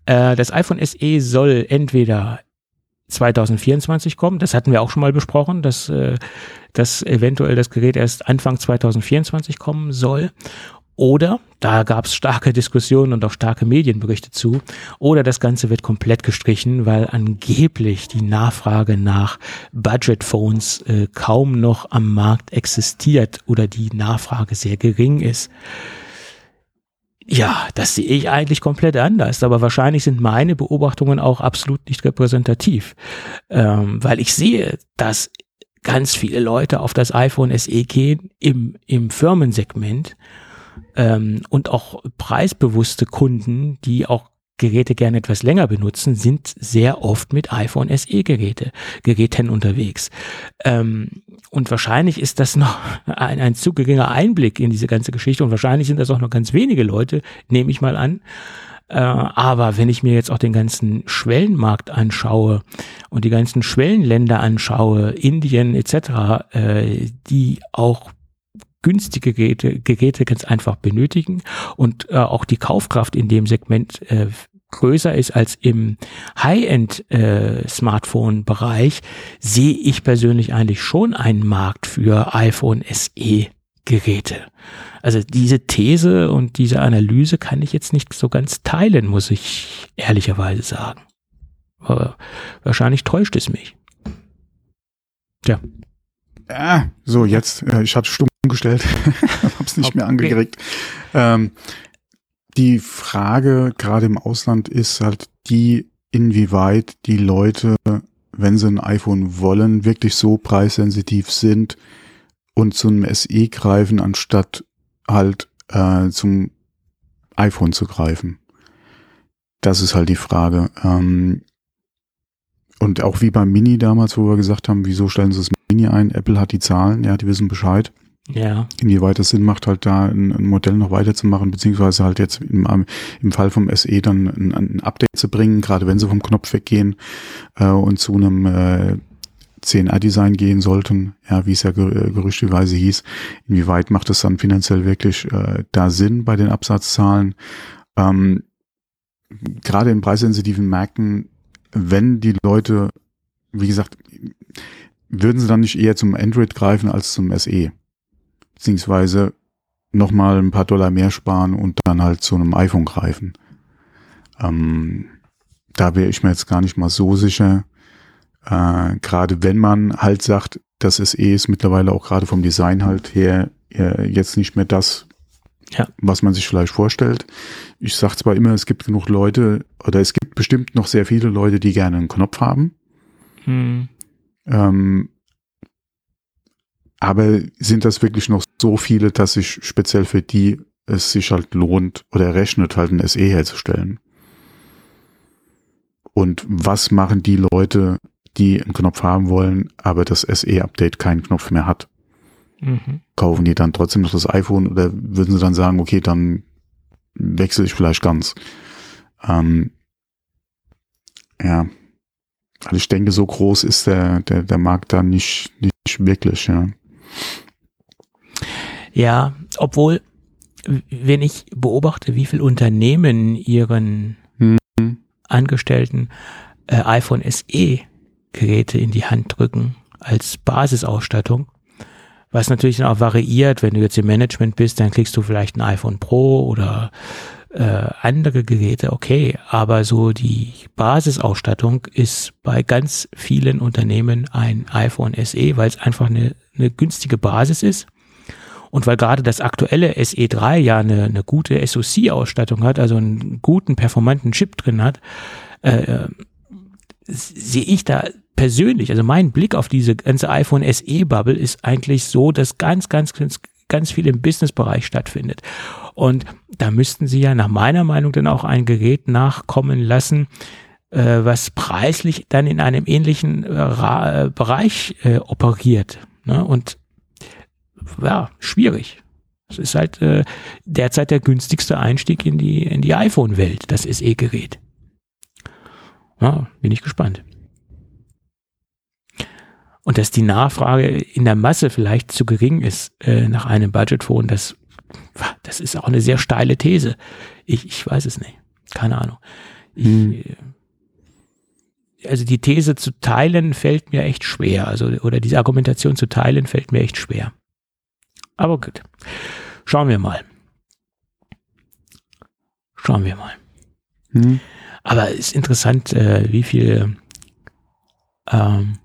äh, das iPhone SE soll entweder 2024 kommen. Das hatten wir auch schon mal besprochen, dass, äh, dass eventuell das Gerät erst Anfang 2024 kommen soll. Oder, da gab es starke Diskussionen und auch starke Medienberichte zu, oder das Ganze wird komplett gestrichen, weil angeblich die Nachfrage nach Budgetphones äh, kaum noch am Markt existiert oder die Nachfrage sehr gering ist. Ja, das sehe ich eigentlich komplett anders, aber wahrscheinlich sind meine Beobachtungen auch absolut nicht repräsentativ, ähm, weil ich sehe, dass ganz viele Leute auf das iPhone SE gehen im, im Firmensegment ähm, und auch preisbewusste Kunden, die auch Geräte gerne etwas länger benutzen, sind sehr oft mit iPhone SE Geräte, Geräten unterwegs. Ähm, und wahrscheinlich ist das noch [laughs] ein, ein zu geringer Einblick in diese ganze Geschichte und wahrscheinlich sind das auch noch ganz wenige Leute, nehme ich mal an. Äh, aber wenn ich mir jetzt auch den ganzen Schwellenmarkt anschaue und die ganzen Schwellenländer anschaue, Indien etc., äh, die auch günstige Geräte, ganz einfach benötigen und äh, auch die Kaufkraft in dem Segment größer ist als im High-End äh, Smartphone-Bereich, sehe ich persönlich eigentlich schon einen Markt für iPhone SE Geräte. Also diese These und diese Analyse kann ich jetzt nicht so ganz teilen, muss ich ehrlicherweise sagen. Aber wahrscheinlich täuscht es mich. Tja. Ah, so, jetzt, äh, ich hatte stumm gestellt, [laughs] hab's nicht okay. mehr angekriegt. Ähm, die Frage gerade im Ausland ist halt die, inwieweit die Leute, wenn sie ein iPhone wollen, wirklich so preissensitiv sind und zu einem SE greifen, anstatt halt äh, zum iPhone zu greifen. Das ist halt die Frage. Ähm, und auch wie beim Mini damals, wo wir gesagt haben, wieso stellen sie das Mini ein? Apple hat die Zahlen, ja, die wissen Bescheid. Ja. Inwieweit es Sinn macht, halt da ein, ein, Modell noch weiterzumachen, beziehungsweise halt jetzt im, im Fall vom SE dann ein, ein, Update zu bringen, gerade wenn sie vom Knopf weggehen äh, und zu einem äh, 10R-Design gehen sollten, ja, wie es ja ger gerüchteweise hieß, inwieweit macht es dann finanziell wirklich äh, da Sinn bei den Absatzzahlen? Ähm, gerade in preissensitiven Märkten wenn die Leute, wie gesagt, würden sie dann nicht eher zum Android greifen als zum SE? Beziehungsweise nochmal ein paar Dollar mehr sparen und dann halt zu einem iPhone greifen. Ähm, da wäre ich mir jetzt gar nicht mal so sicher. Äh, gerade wenn man halt sagt, das SE ist mittlerweile auch gerade vom Design halt her äh, jetzt nicht mehr das, ja. was man sich vielleicht vorstellt. Ich sage zwar immer, es gibt genug Leute oder es gibt bestimmt noch sehr viele Leute, die gerne einen Knopf haben. Hm. Ähm, aber sind das wirklich noch so viele, dass sich speziell für die es sich halt lohnt oder rechnet, halt ein SE herzustellen? Und was machen die Leute, die einen Knopf haben wollen, aber das SE-Update keinen Knopf mehr hat? Mhm. Kaufen die dann trotzdem noch das iPhone oder würden sie dann sagen, okay, dann wechsle ich vielleicht ganz? Ähm, ja. Also ich denke, so groß ist der, der, der Markt da nicht, nicht wirklich, ja. Ja, obwohl, wenn ich beobachte, wie viele Unternehmen ihren mhm. Angestellten äh, iPhone SE Geräte in die Hand drücken als Basisausstattung, was natürlich dann auch variiert. Wenn du jetzt im Management bist, dann kriegst du vielleicht ein iPhone Pro oder äh, andere Geräte, okay, aber so die Basisausstattung ist bei ganz vielen Unternehmen ein iPhone SE, weil es einfach eine, eine günstige Basis ist. Und weil gerade das aktuelle SE3 ja eine, eine gute SoC-Ausstattung hat, also einen guten, performanten Chip drin hat, äh, sehe ich da persönlich, also mein Blick auf diese ganze iPhone SE-Bubble ist eigentlich so, dass ganz, ganz, ganz, ganz viel im Business-Bereich stattfindet. Und da müssten sie ja nach meiner Meinung dann auch ein Gerät nachkommen lassen, äh, was preislich dann in einem ähnlichen äh, Bereich äh, operiert. Ne? Und ja, schwierig. Es ist halt äh, derzeit der günstigste Einstieg in die, in die iPhone-Welt, das SE-Gerät. Ja, bin ich gespannt. Und dass die Nachfrage in der Masse vielleicht zu gering ist äh, nach einem Budgetphone, das, das ist auch eine sehr steile These. Ich, ich weiß es nicht. Keine Ahnung. Ich, hm. Äh, also die These zu teilen fällt mir echt schwer. Also, oder diese Argumentation zu teilen fällt mir echt schwer. Aber gut. Schauen wir mal. Schauen wir mal. Mhm. Aber es ist interessant, äh, wie viel ähm,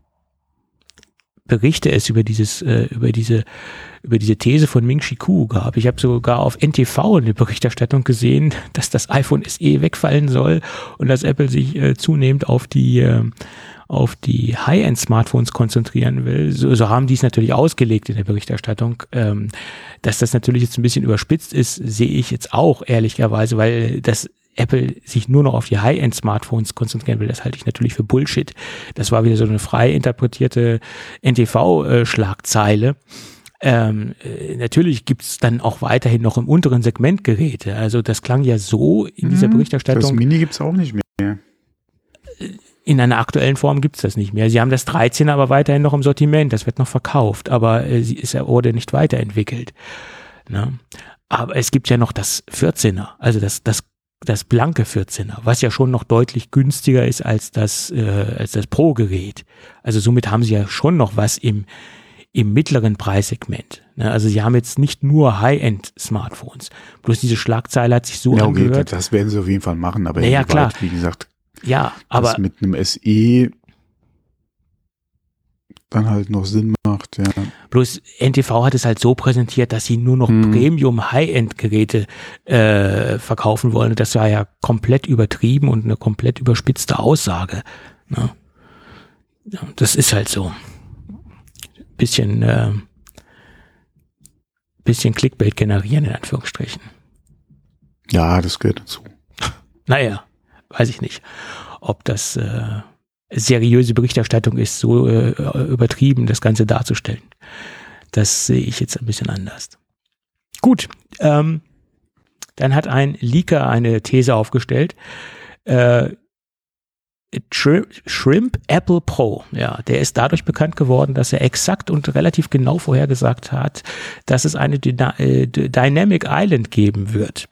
Berichte es über dieses, äh, über diese, über diese These von Ming Chi Ku gab. Ich habe sogar auf NTV eine Berichterstattung gesehen, [laughs] dass das iPhone SE wegfallen soll und dass Apple sich äh, zunehmend auf die äh, auf die High-End-Smartphones konzentrieren will, so, so haben die es natürlich ausgelegt in der Berichterstattung. Ähm, dass das natürlich jetzt ein bisschen überspitzt ist, sehe ich jetzt auch ehrlicherweise, weil das Apple sich nur noch auf die High-End-Smartphones konzentrieren will, das halte ich natürlich für Bullshit. Das war wieder so eine frei interpretierte NTV-Schlagzeile. Ähm, äh, natürlich gibt's dann auch weiterhin noch im unteren Segment Geräte. Also das klang ja so in dieser mhm. Berichterstattung. Das Mini gibt's auch nicht mehr. In einer aktuellen Form gibt's das nicht mehr. Sie haben das 13 aber weiterhin noch im Sortiment, das wird noch verkauft, aber äh, sie ist ja wurde nicht weiterentwickelt. Ne? Aber es gibt ja noch das 14er, also das, das, das blanke 14er, was ja schon noch deutlich günstiger ist als das, äh, als das Pro-Gerät. Also somit haben sie ja schon noch was im, im mittleren Preissegment. Ne? Also sie haben jetzt nicht nur High-End-Smartphones. Bloß diese Schlagzeile hat sich so ja, okay, angehört. Das werden sie auf jeden Fall machen, aber ja, klar. wie gesagt, ja, aber mit einem SE dann halt noch Sinn macht, ja. Bloß NTV hat es halt so präsentiert, dass sie nur noch hm. Premium High-End-Geräte äh, verkaufen wollen. Das war ja komplett übertrieben und eine komplett überspitzte Aussage. Ne? Das ist halt so. Bisschen, äh, bisschen Clickbait generieren, in Anführungsstrichen. Ja, das gehört dazu. Naja, weiß ich nicht, ob das äh, seriöse Berichterstattung ist, so äh, übertrieben das Ganze darzustellen. Das sehe ich jetzt ein bisschen anders. Gut, ähm, dann hat ein Leaker eine These aufgestellt. Äh, Shrimp Apple Pro, ja, der ist dadurch bekannt geworden, dass er exakt und relativ genau vorhergesagt hat, dass es eine Dyna äh, Dynamic Island geben wird.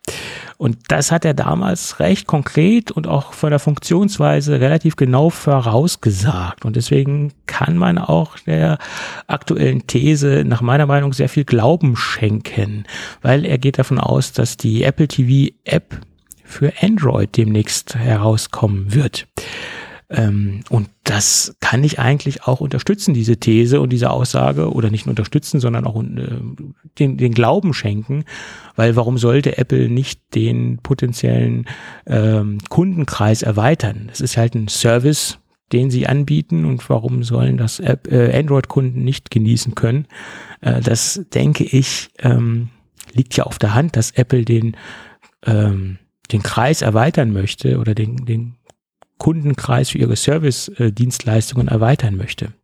Und das hat er damals recht konkret und auch von der Funktionsweise relativ genau vorausgesagt. Und deswegen kann man auch der aktuellen These nach meiner Meinung sehr viel Glauben schenken, weil er geht davon aus, dass die Apple TV App für Android demnächst herauskommen wird. Ähm, und das kann ich eigentlich auch unterstützen, diese These und diese Aussage, oder nicht nur unterstützen, sondern auch äh, den, den Glauben schenken, weil warum sollte Apple nicht den potenziellen ähm, Kundenkreis erweitern? Das ist halt ein Service, den sie anbieten und warum sollen das äh, Android-Kunden nicht genießen können? Äh, das denke ich ähm, liegt ja auf der Hand, dass Apple den ähm, den Kreis erweitern möchte oder den, den Kundenkreis für ihre Service-Dienstleistungen erweitern möchte.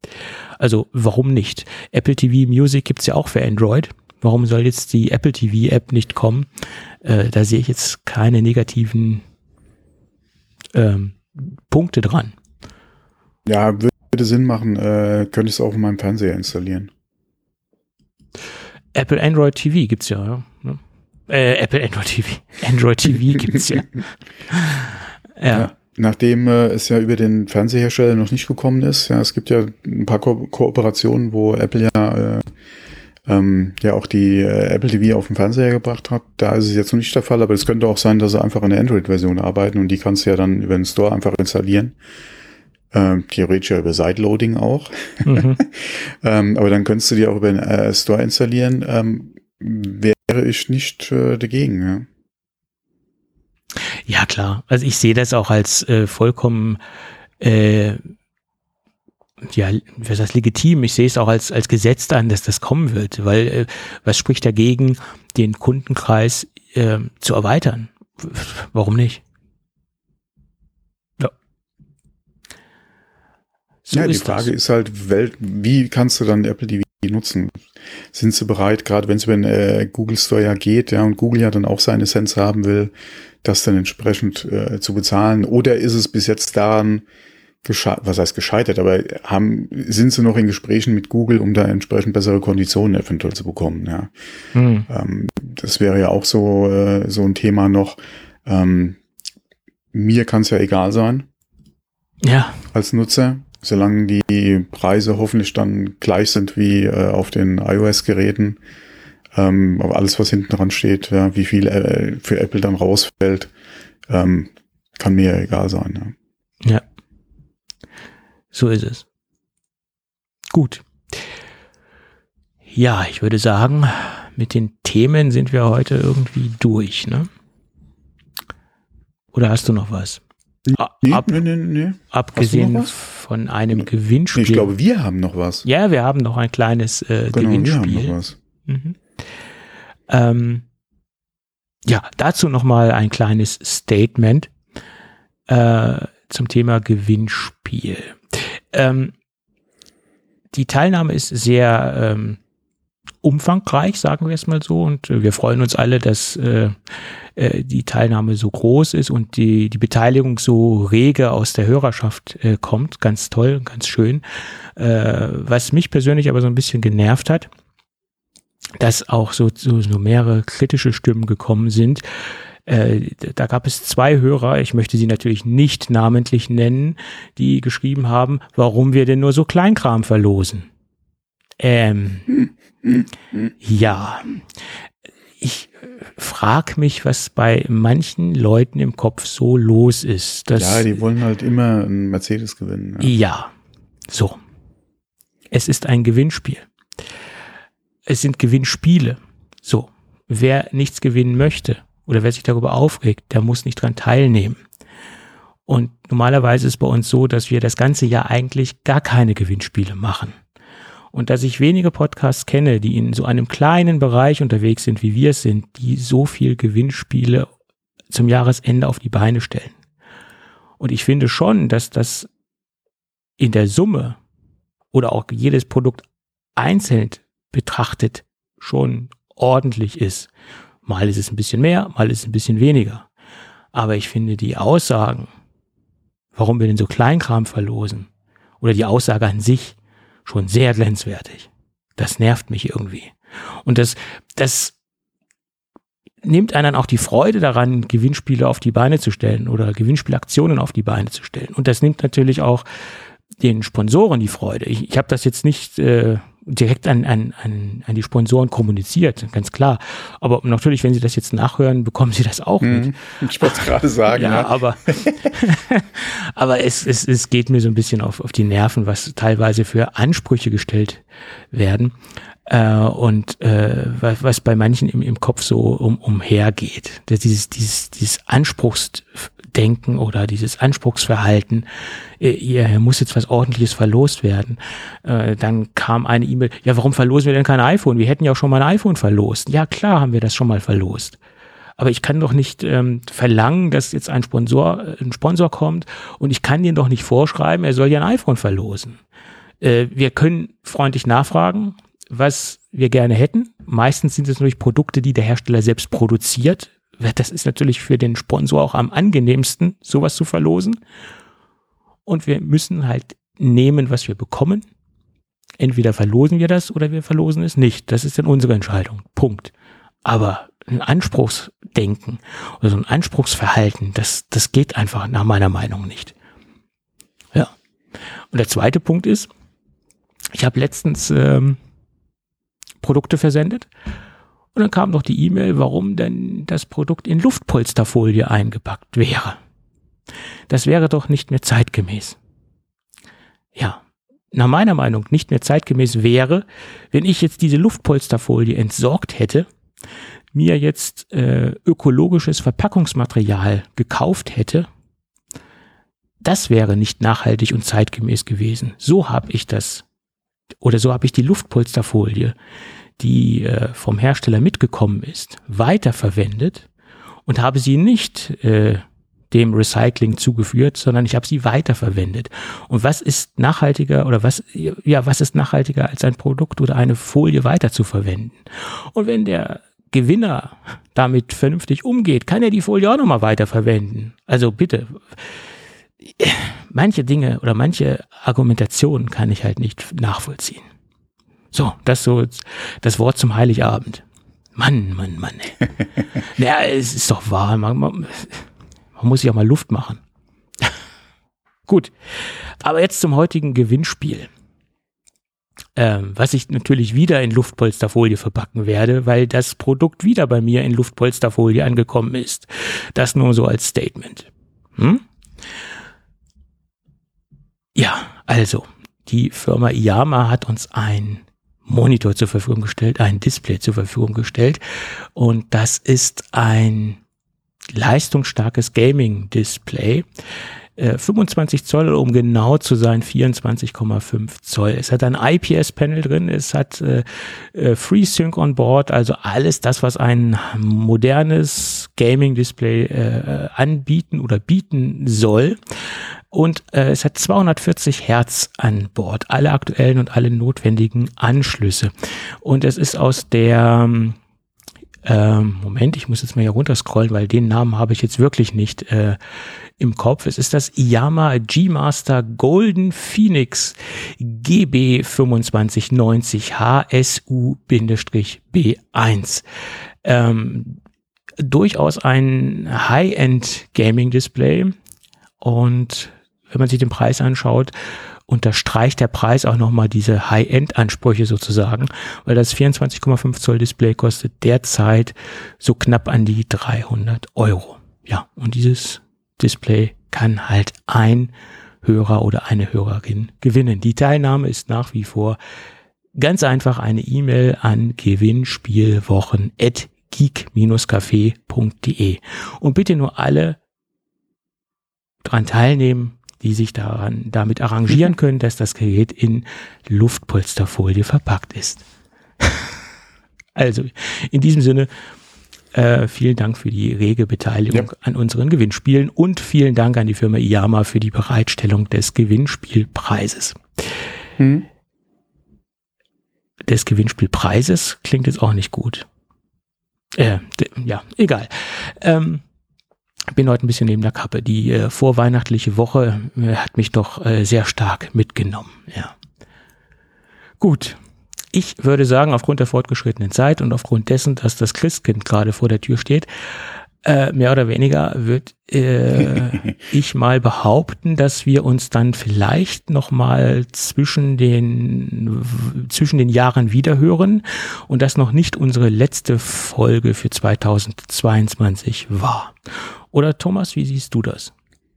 Also warum nicht? Apple TV Music gibt's ja auch für Android. Warum soll jetzt die Apple TV App nicht kommen? Äh, da sehe ich jetzt keine negativen ähm, Punkte dran. Ja, würde Sinn machen. Äh, könnte ich es auch in meinem Fernseher installieren. Apple Android TV gibt's ja. ja. Ne? Äh, Apple Android TV. Android TV gibt's ja. [laughs] ja. ja. Nachdem äh, es ja über den Fernsehersteller noch nicht gekommen ist, ja, es gibt ja ein paar Ko Kooperationen, wo Apple ja äh, ähm, ja auch die äh, Apple TV auf dem Fernseher gebracht hat. Da ist es jetzt noch nicht der Fall, aber es könnte auch sein, dass sie einfach an der Android-Version arbeiten und die kannst du ja dann über den Store einfach installieren. Ähm, theoretisch ja über Sideloading auch. Mhm. [laughs] ähm, aber dann könntest du die auch über den äh, Store installieren. Ähm, wäre ich nicht äh, dagegen. Ja. Ja, klar. Also ich sehe das auch als äh, vollkommen äh, ja, was heißt legitim? Ich sehe es auch als, als Gesetz an, dass das kommen wird, weil äh, was spricht dagegen, den Kundenkreis äh, zu erweitern? Warum nicht? Ja. So ja, die Frage das. ist halt, wie kannst du dann Apple TV nutzen? Sind sie bereit, gerade wenn es über den äh, Google Store ja geht, ja, und Google ja dann auch seine Sense haben will, das dann entsprechend äh, zu bezahlen? Oder ist es bis jetzt daran, was heißt gescheitert, aber haben, sind sie noch in Gesprächen mit Google, um da entsprechend bessere Konditionen eventuell zu bekommen, ja. Hm. Ähm, das wäre ja auch so, äh, so ein Thema noch. Ähm, mir kann es ja egal sein. Ja. Als Nutzer, solange die Preise hoffentlich dann gleich sind wie äh, auf den iOS-Geräten. Ähm, aber alles, was hinten dran steht, ja, wie viel äh, für Apple dann rausfällt, ähm, kann mir ja egal sein. Ja. ja. So ist es. Gut. Ja, ich würde sagen, mit den Themen sind wir heute irgendwie durch, ne? Oder hast du noch was? Nee, Ab, nee, nee, nee. Abgesehen von einem Gewinnspiel. ich glaube, wir haben noch was. Ja, wir haben noch ein kleines äh, genau, Gewinnspiel. Wir haben noch was. Mhm. Ähm, ja, dazu noch mal ein kleines Statement äh, zum Thema Gewinnspiel. Ähm, die Teilnahme ist sehr ähm, umfangreich, sagen wir es mal so. Und wir freuen uns alle, dass äh, äh, die Teilnahme so groß ist und die, die Beteiligung so rege aus der Hörerschaft äh, kommt. Ganz toll, ganz schön. Äh, was mich persönlich aber so ein bisschen genervt hat, dass auch so, so, so mehrere kritische Stimmen gekommen sind, äh, da gab es zwei Hörer, ich möchte sie natürlich nicht namentlich nennen, die geschrieben haben, warum wir denn nur so Kleinkram verlosen. Ähm, ja, ich frag mich, was bei manchen Leuten im Kopf so los ist. Dass, ja, die wollen halt immer einen Mercedes gewinnen. Ja. ja, so. Es ist ein Gewinnspiel. Es sind Gewinnspiele. So. Wer nichts gewinnen möchte, oder wer sich darüber aufregt, der muss nicht dran teilnehmen. Und normalerweise ist bei uns so, dass wir das ganze Jahr eigentlich gar keine Gewinnspiele machen. Und dass ich wenige Podcasts kenne, die in so einem kleinen Bereich unterwegs sind, wie wir es sind, die so viel Gewinnspiele zum Jahresende auf die Beine stellen. Und ich finde schon, dass das in der Summe oder auch jedes Produkt einzeln betrachtet schon ordentlich ist. Mal ist es ein bisschen mehr, mal ist es ein bisschen weniger. Aber ich finde die Aussagen, warum wir denn so Kleinkram verlosen, oder die Aussage an sich schon sehr glänzwertig. Das nervt mich irgendwie. Und das, das nimmt einen auch die Freude daran, Gewinnspiele auf die Beine zu stellen oder Gewinnspielaktionen auf die Beine zu stellen. Und das nimmt natürlich auch den Sponsoren die Freude. Ich, ich habe das jetzt nicht äh, direkt an, an, an, an die Sponsoren kommuniziert, ganz klar. Aber natürlich, wenn Sie das jetzt nachhören, bekommen Sie das auch mit. Mhm. Ich wollte es gerade sagen. ja, ja, aber, [laughs] aber es, es, es geht mir so ein bisschen auf, auf die Nerven, was teilweise für Ansprüche gestellt werden äh, und äh, was, was bei manchen im, im Kopf so um, umhergeht. Dieses, dieses, dieses Anspruchsdenken oder dieses Anspruchsverhalten, äh, muss jetzt was ordentliches verlost werden. Äh, dann kam eine E-Mail, ja, warum verlosen wir denn kein iPhone? Wir hätten ja auch schon mal ein iPhone verlost. Ja, klar haben wir das schon mal verlost. Aber ich kann doch nicht ähm, verlangen, dass jetzt ein Sponsor, äh, ein Sponsor kommt und ich kann den doch nicht vorschreiben, er soll ja ein iPhone verlosen. Äh, wir können freundlich nachfragen, was wir gerne hätten. Meistens sind es natürlich Produkte, die der Hersteller selbst produziert. Das ist natürlich für den Sponsor auch am angenehmsten, sowas zu verlosen. Und wir müssen halt nehmen, was wir bekommen. Entweder verlosen wir das oder wir verlosen es nicht. Das ist dann unsere Entscheidung. Punkt. Aber ein Anspruchsdenken oder so ein Anspruchsverhalten, das, das geht einfach nach meiner Meinung nicht. Ja. Und der zweite Punkt ist, ich habe letztens ähm, Produkte versendet. Und dann kam doch die E-Mail, warum denn das Produkt in Luftpolsterfolie eingepackt wäre. Das wäre doch nicht mehr zeitgemäß. Ja, nach meiner Meinung nicht mehr zeitgemäß wäre, wenn ich jetzt diese Luftpolsterfolie entsorgt hätte, mir jetzt äh, ökologisches Verpackungsmaterial gekauft hätte, das wäre nicht nachhaltig und zeitgemäß gewesen. So habe ich das oder so habe ich die Luftpolsterfolie, die äh, vom Hersteller mitgekommen ist, weiterverwendet und habe sie nicht äh, dem Recycling zugeführt, sondern ich habe sie weiterverwendet. Und was ist nachhaltiger oder was, ja, was ist nachhaltiger als ein Produkt oder eine Folie weiterzuverwenden? Und wenn der Gewinner damit vernünftig umgeht, kann er die Folie auch nochmal weiterverwenden. Also bitte, manche Dinge oder manche Argumentationen kann ich halt nicht nachvollziehen. So, das so das Wort zum Heiligabend. Mann, Mann, Mann. [laughs] naja, es ist doch wahr. Man, man, man muss sich auch mal Luft machen. [laughs] Gut. Aber jetzt zum heutigen Gewinnspiel. Ähm, was ich natürlich wieder in Luftpolsterfolie verpacken werde, weil das Produkt wieder bei mir in Luftpolsterfolie angekommen ist. Das nur so als Statement. Hm? Ja, also, die Firma Iyama hat uns ein Monitor zur Verfügung gestellt, ein Display zur Verfügung gestellt. Und das ist ein leistungsstarkes Gaming-Display. 25 äh, Zoll, um genau zu sein, 24,5 Zoll. Es hat ein IPS-Panel drin, es hat äh, äh, FreeSync on Board, also alles das, was ein modernes Gaming-Display äh, anbieten oder bieten soll. Und äh, es hat 240 Hertz an Bord, alle aktuellen und alle notwendigen Anschlüsse. Und es ist aus der ähm, Moment, ich muss jetzt mal hier runterscrollen, weil den Namen habe ich jetzt wirklich nicht äh, im Kopf. Es ist das Yama G-Master Golden Phoenix GB2590 HSU-B1. Ähm, durchaus ein High-End Gaming Display und wenn man sich den Preis anschaut, unterstreicht der Preis auch nochmal diese High-End-Ansprüche sozusagen, weil das 24,5 Zoll Display kostet derzeit so knapp an die 300 Euro. Ja, und dieses Display kann halt ein Hörer oder eine Hörerin gewinnen. Die Teilnahme ist nach wie vor ganz einfach eine E-Mail an gewinnspielwochen.geek-café.de und bitte nur alle dran teilnehmen, die sich daran, damit arrangieren [laughs] können, dass das Gerät in Luftpolsterfolie verpackt ist. [laughs] also, in diesem Sinne, äh, vielen Dank für die rege Beteiligung ja. an unseren Gewinnspielen und vielen Dank an die Firma Iyama für die Bereitstellung des Gewinnspielpreises. Hm. Des Gewinnspielpreises klingt jetzt auch nicht gut. Äh, ja, egal. Ähm, bin heute ein bisschen neben der Kappe. Die äh, vorweihnachtliche Woche äh, hat mich doch äh, sehr stark mitgenommen. Ja. Gut. Ich würde sagen, aufgrund der fortgeschrittenen Zeit und aufgrund dessen, dass das Christkind gerade vor der Tür steht, äh, mehr oder weniger würde äh, [laughs] ich mal behaupten, dass wir uns dann vielleicht noch mal zwischen den zwischen den Jahren wiederhören und das noch nicht unsere letzte Folge für 2022 war. Oder Thomas, wie siehst du das?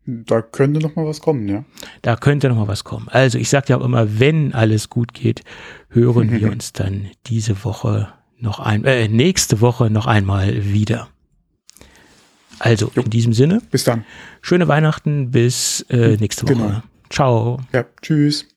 Da könnte noch mal was kommen, ja. Da könnte noch mal was kommen. Also ich sage ja auch immer, wenn alles gut geht, hören wir [laughs] uns dann diese Woche noch ein, äh, nächste Woche noch einmal wieder. Also jo. in diesem Sinne. Bis dann. Schöne Weihnachten, bis äh, nächste Woche. Genau. Ciao. Ja, tschüss.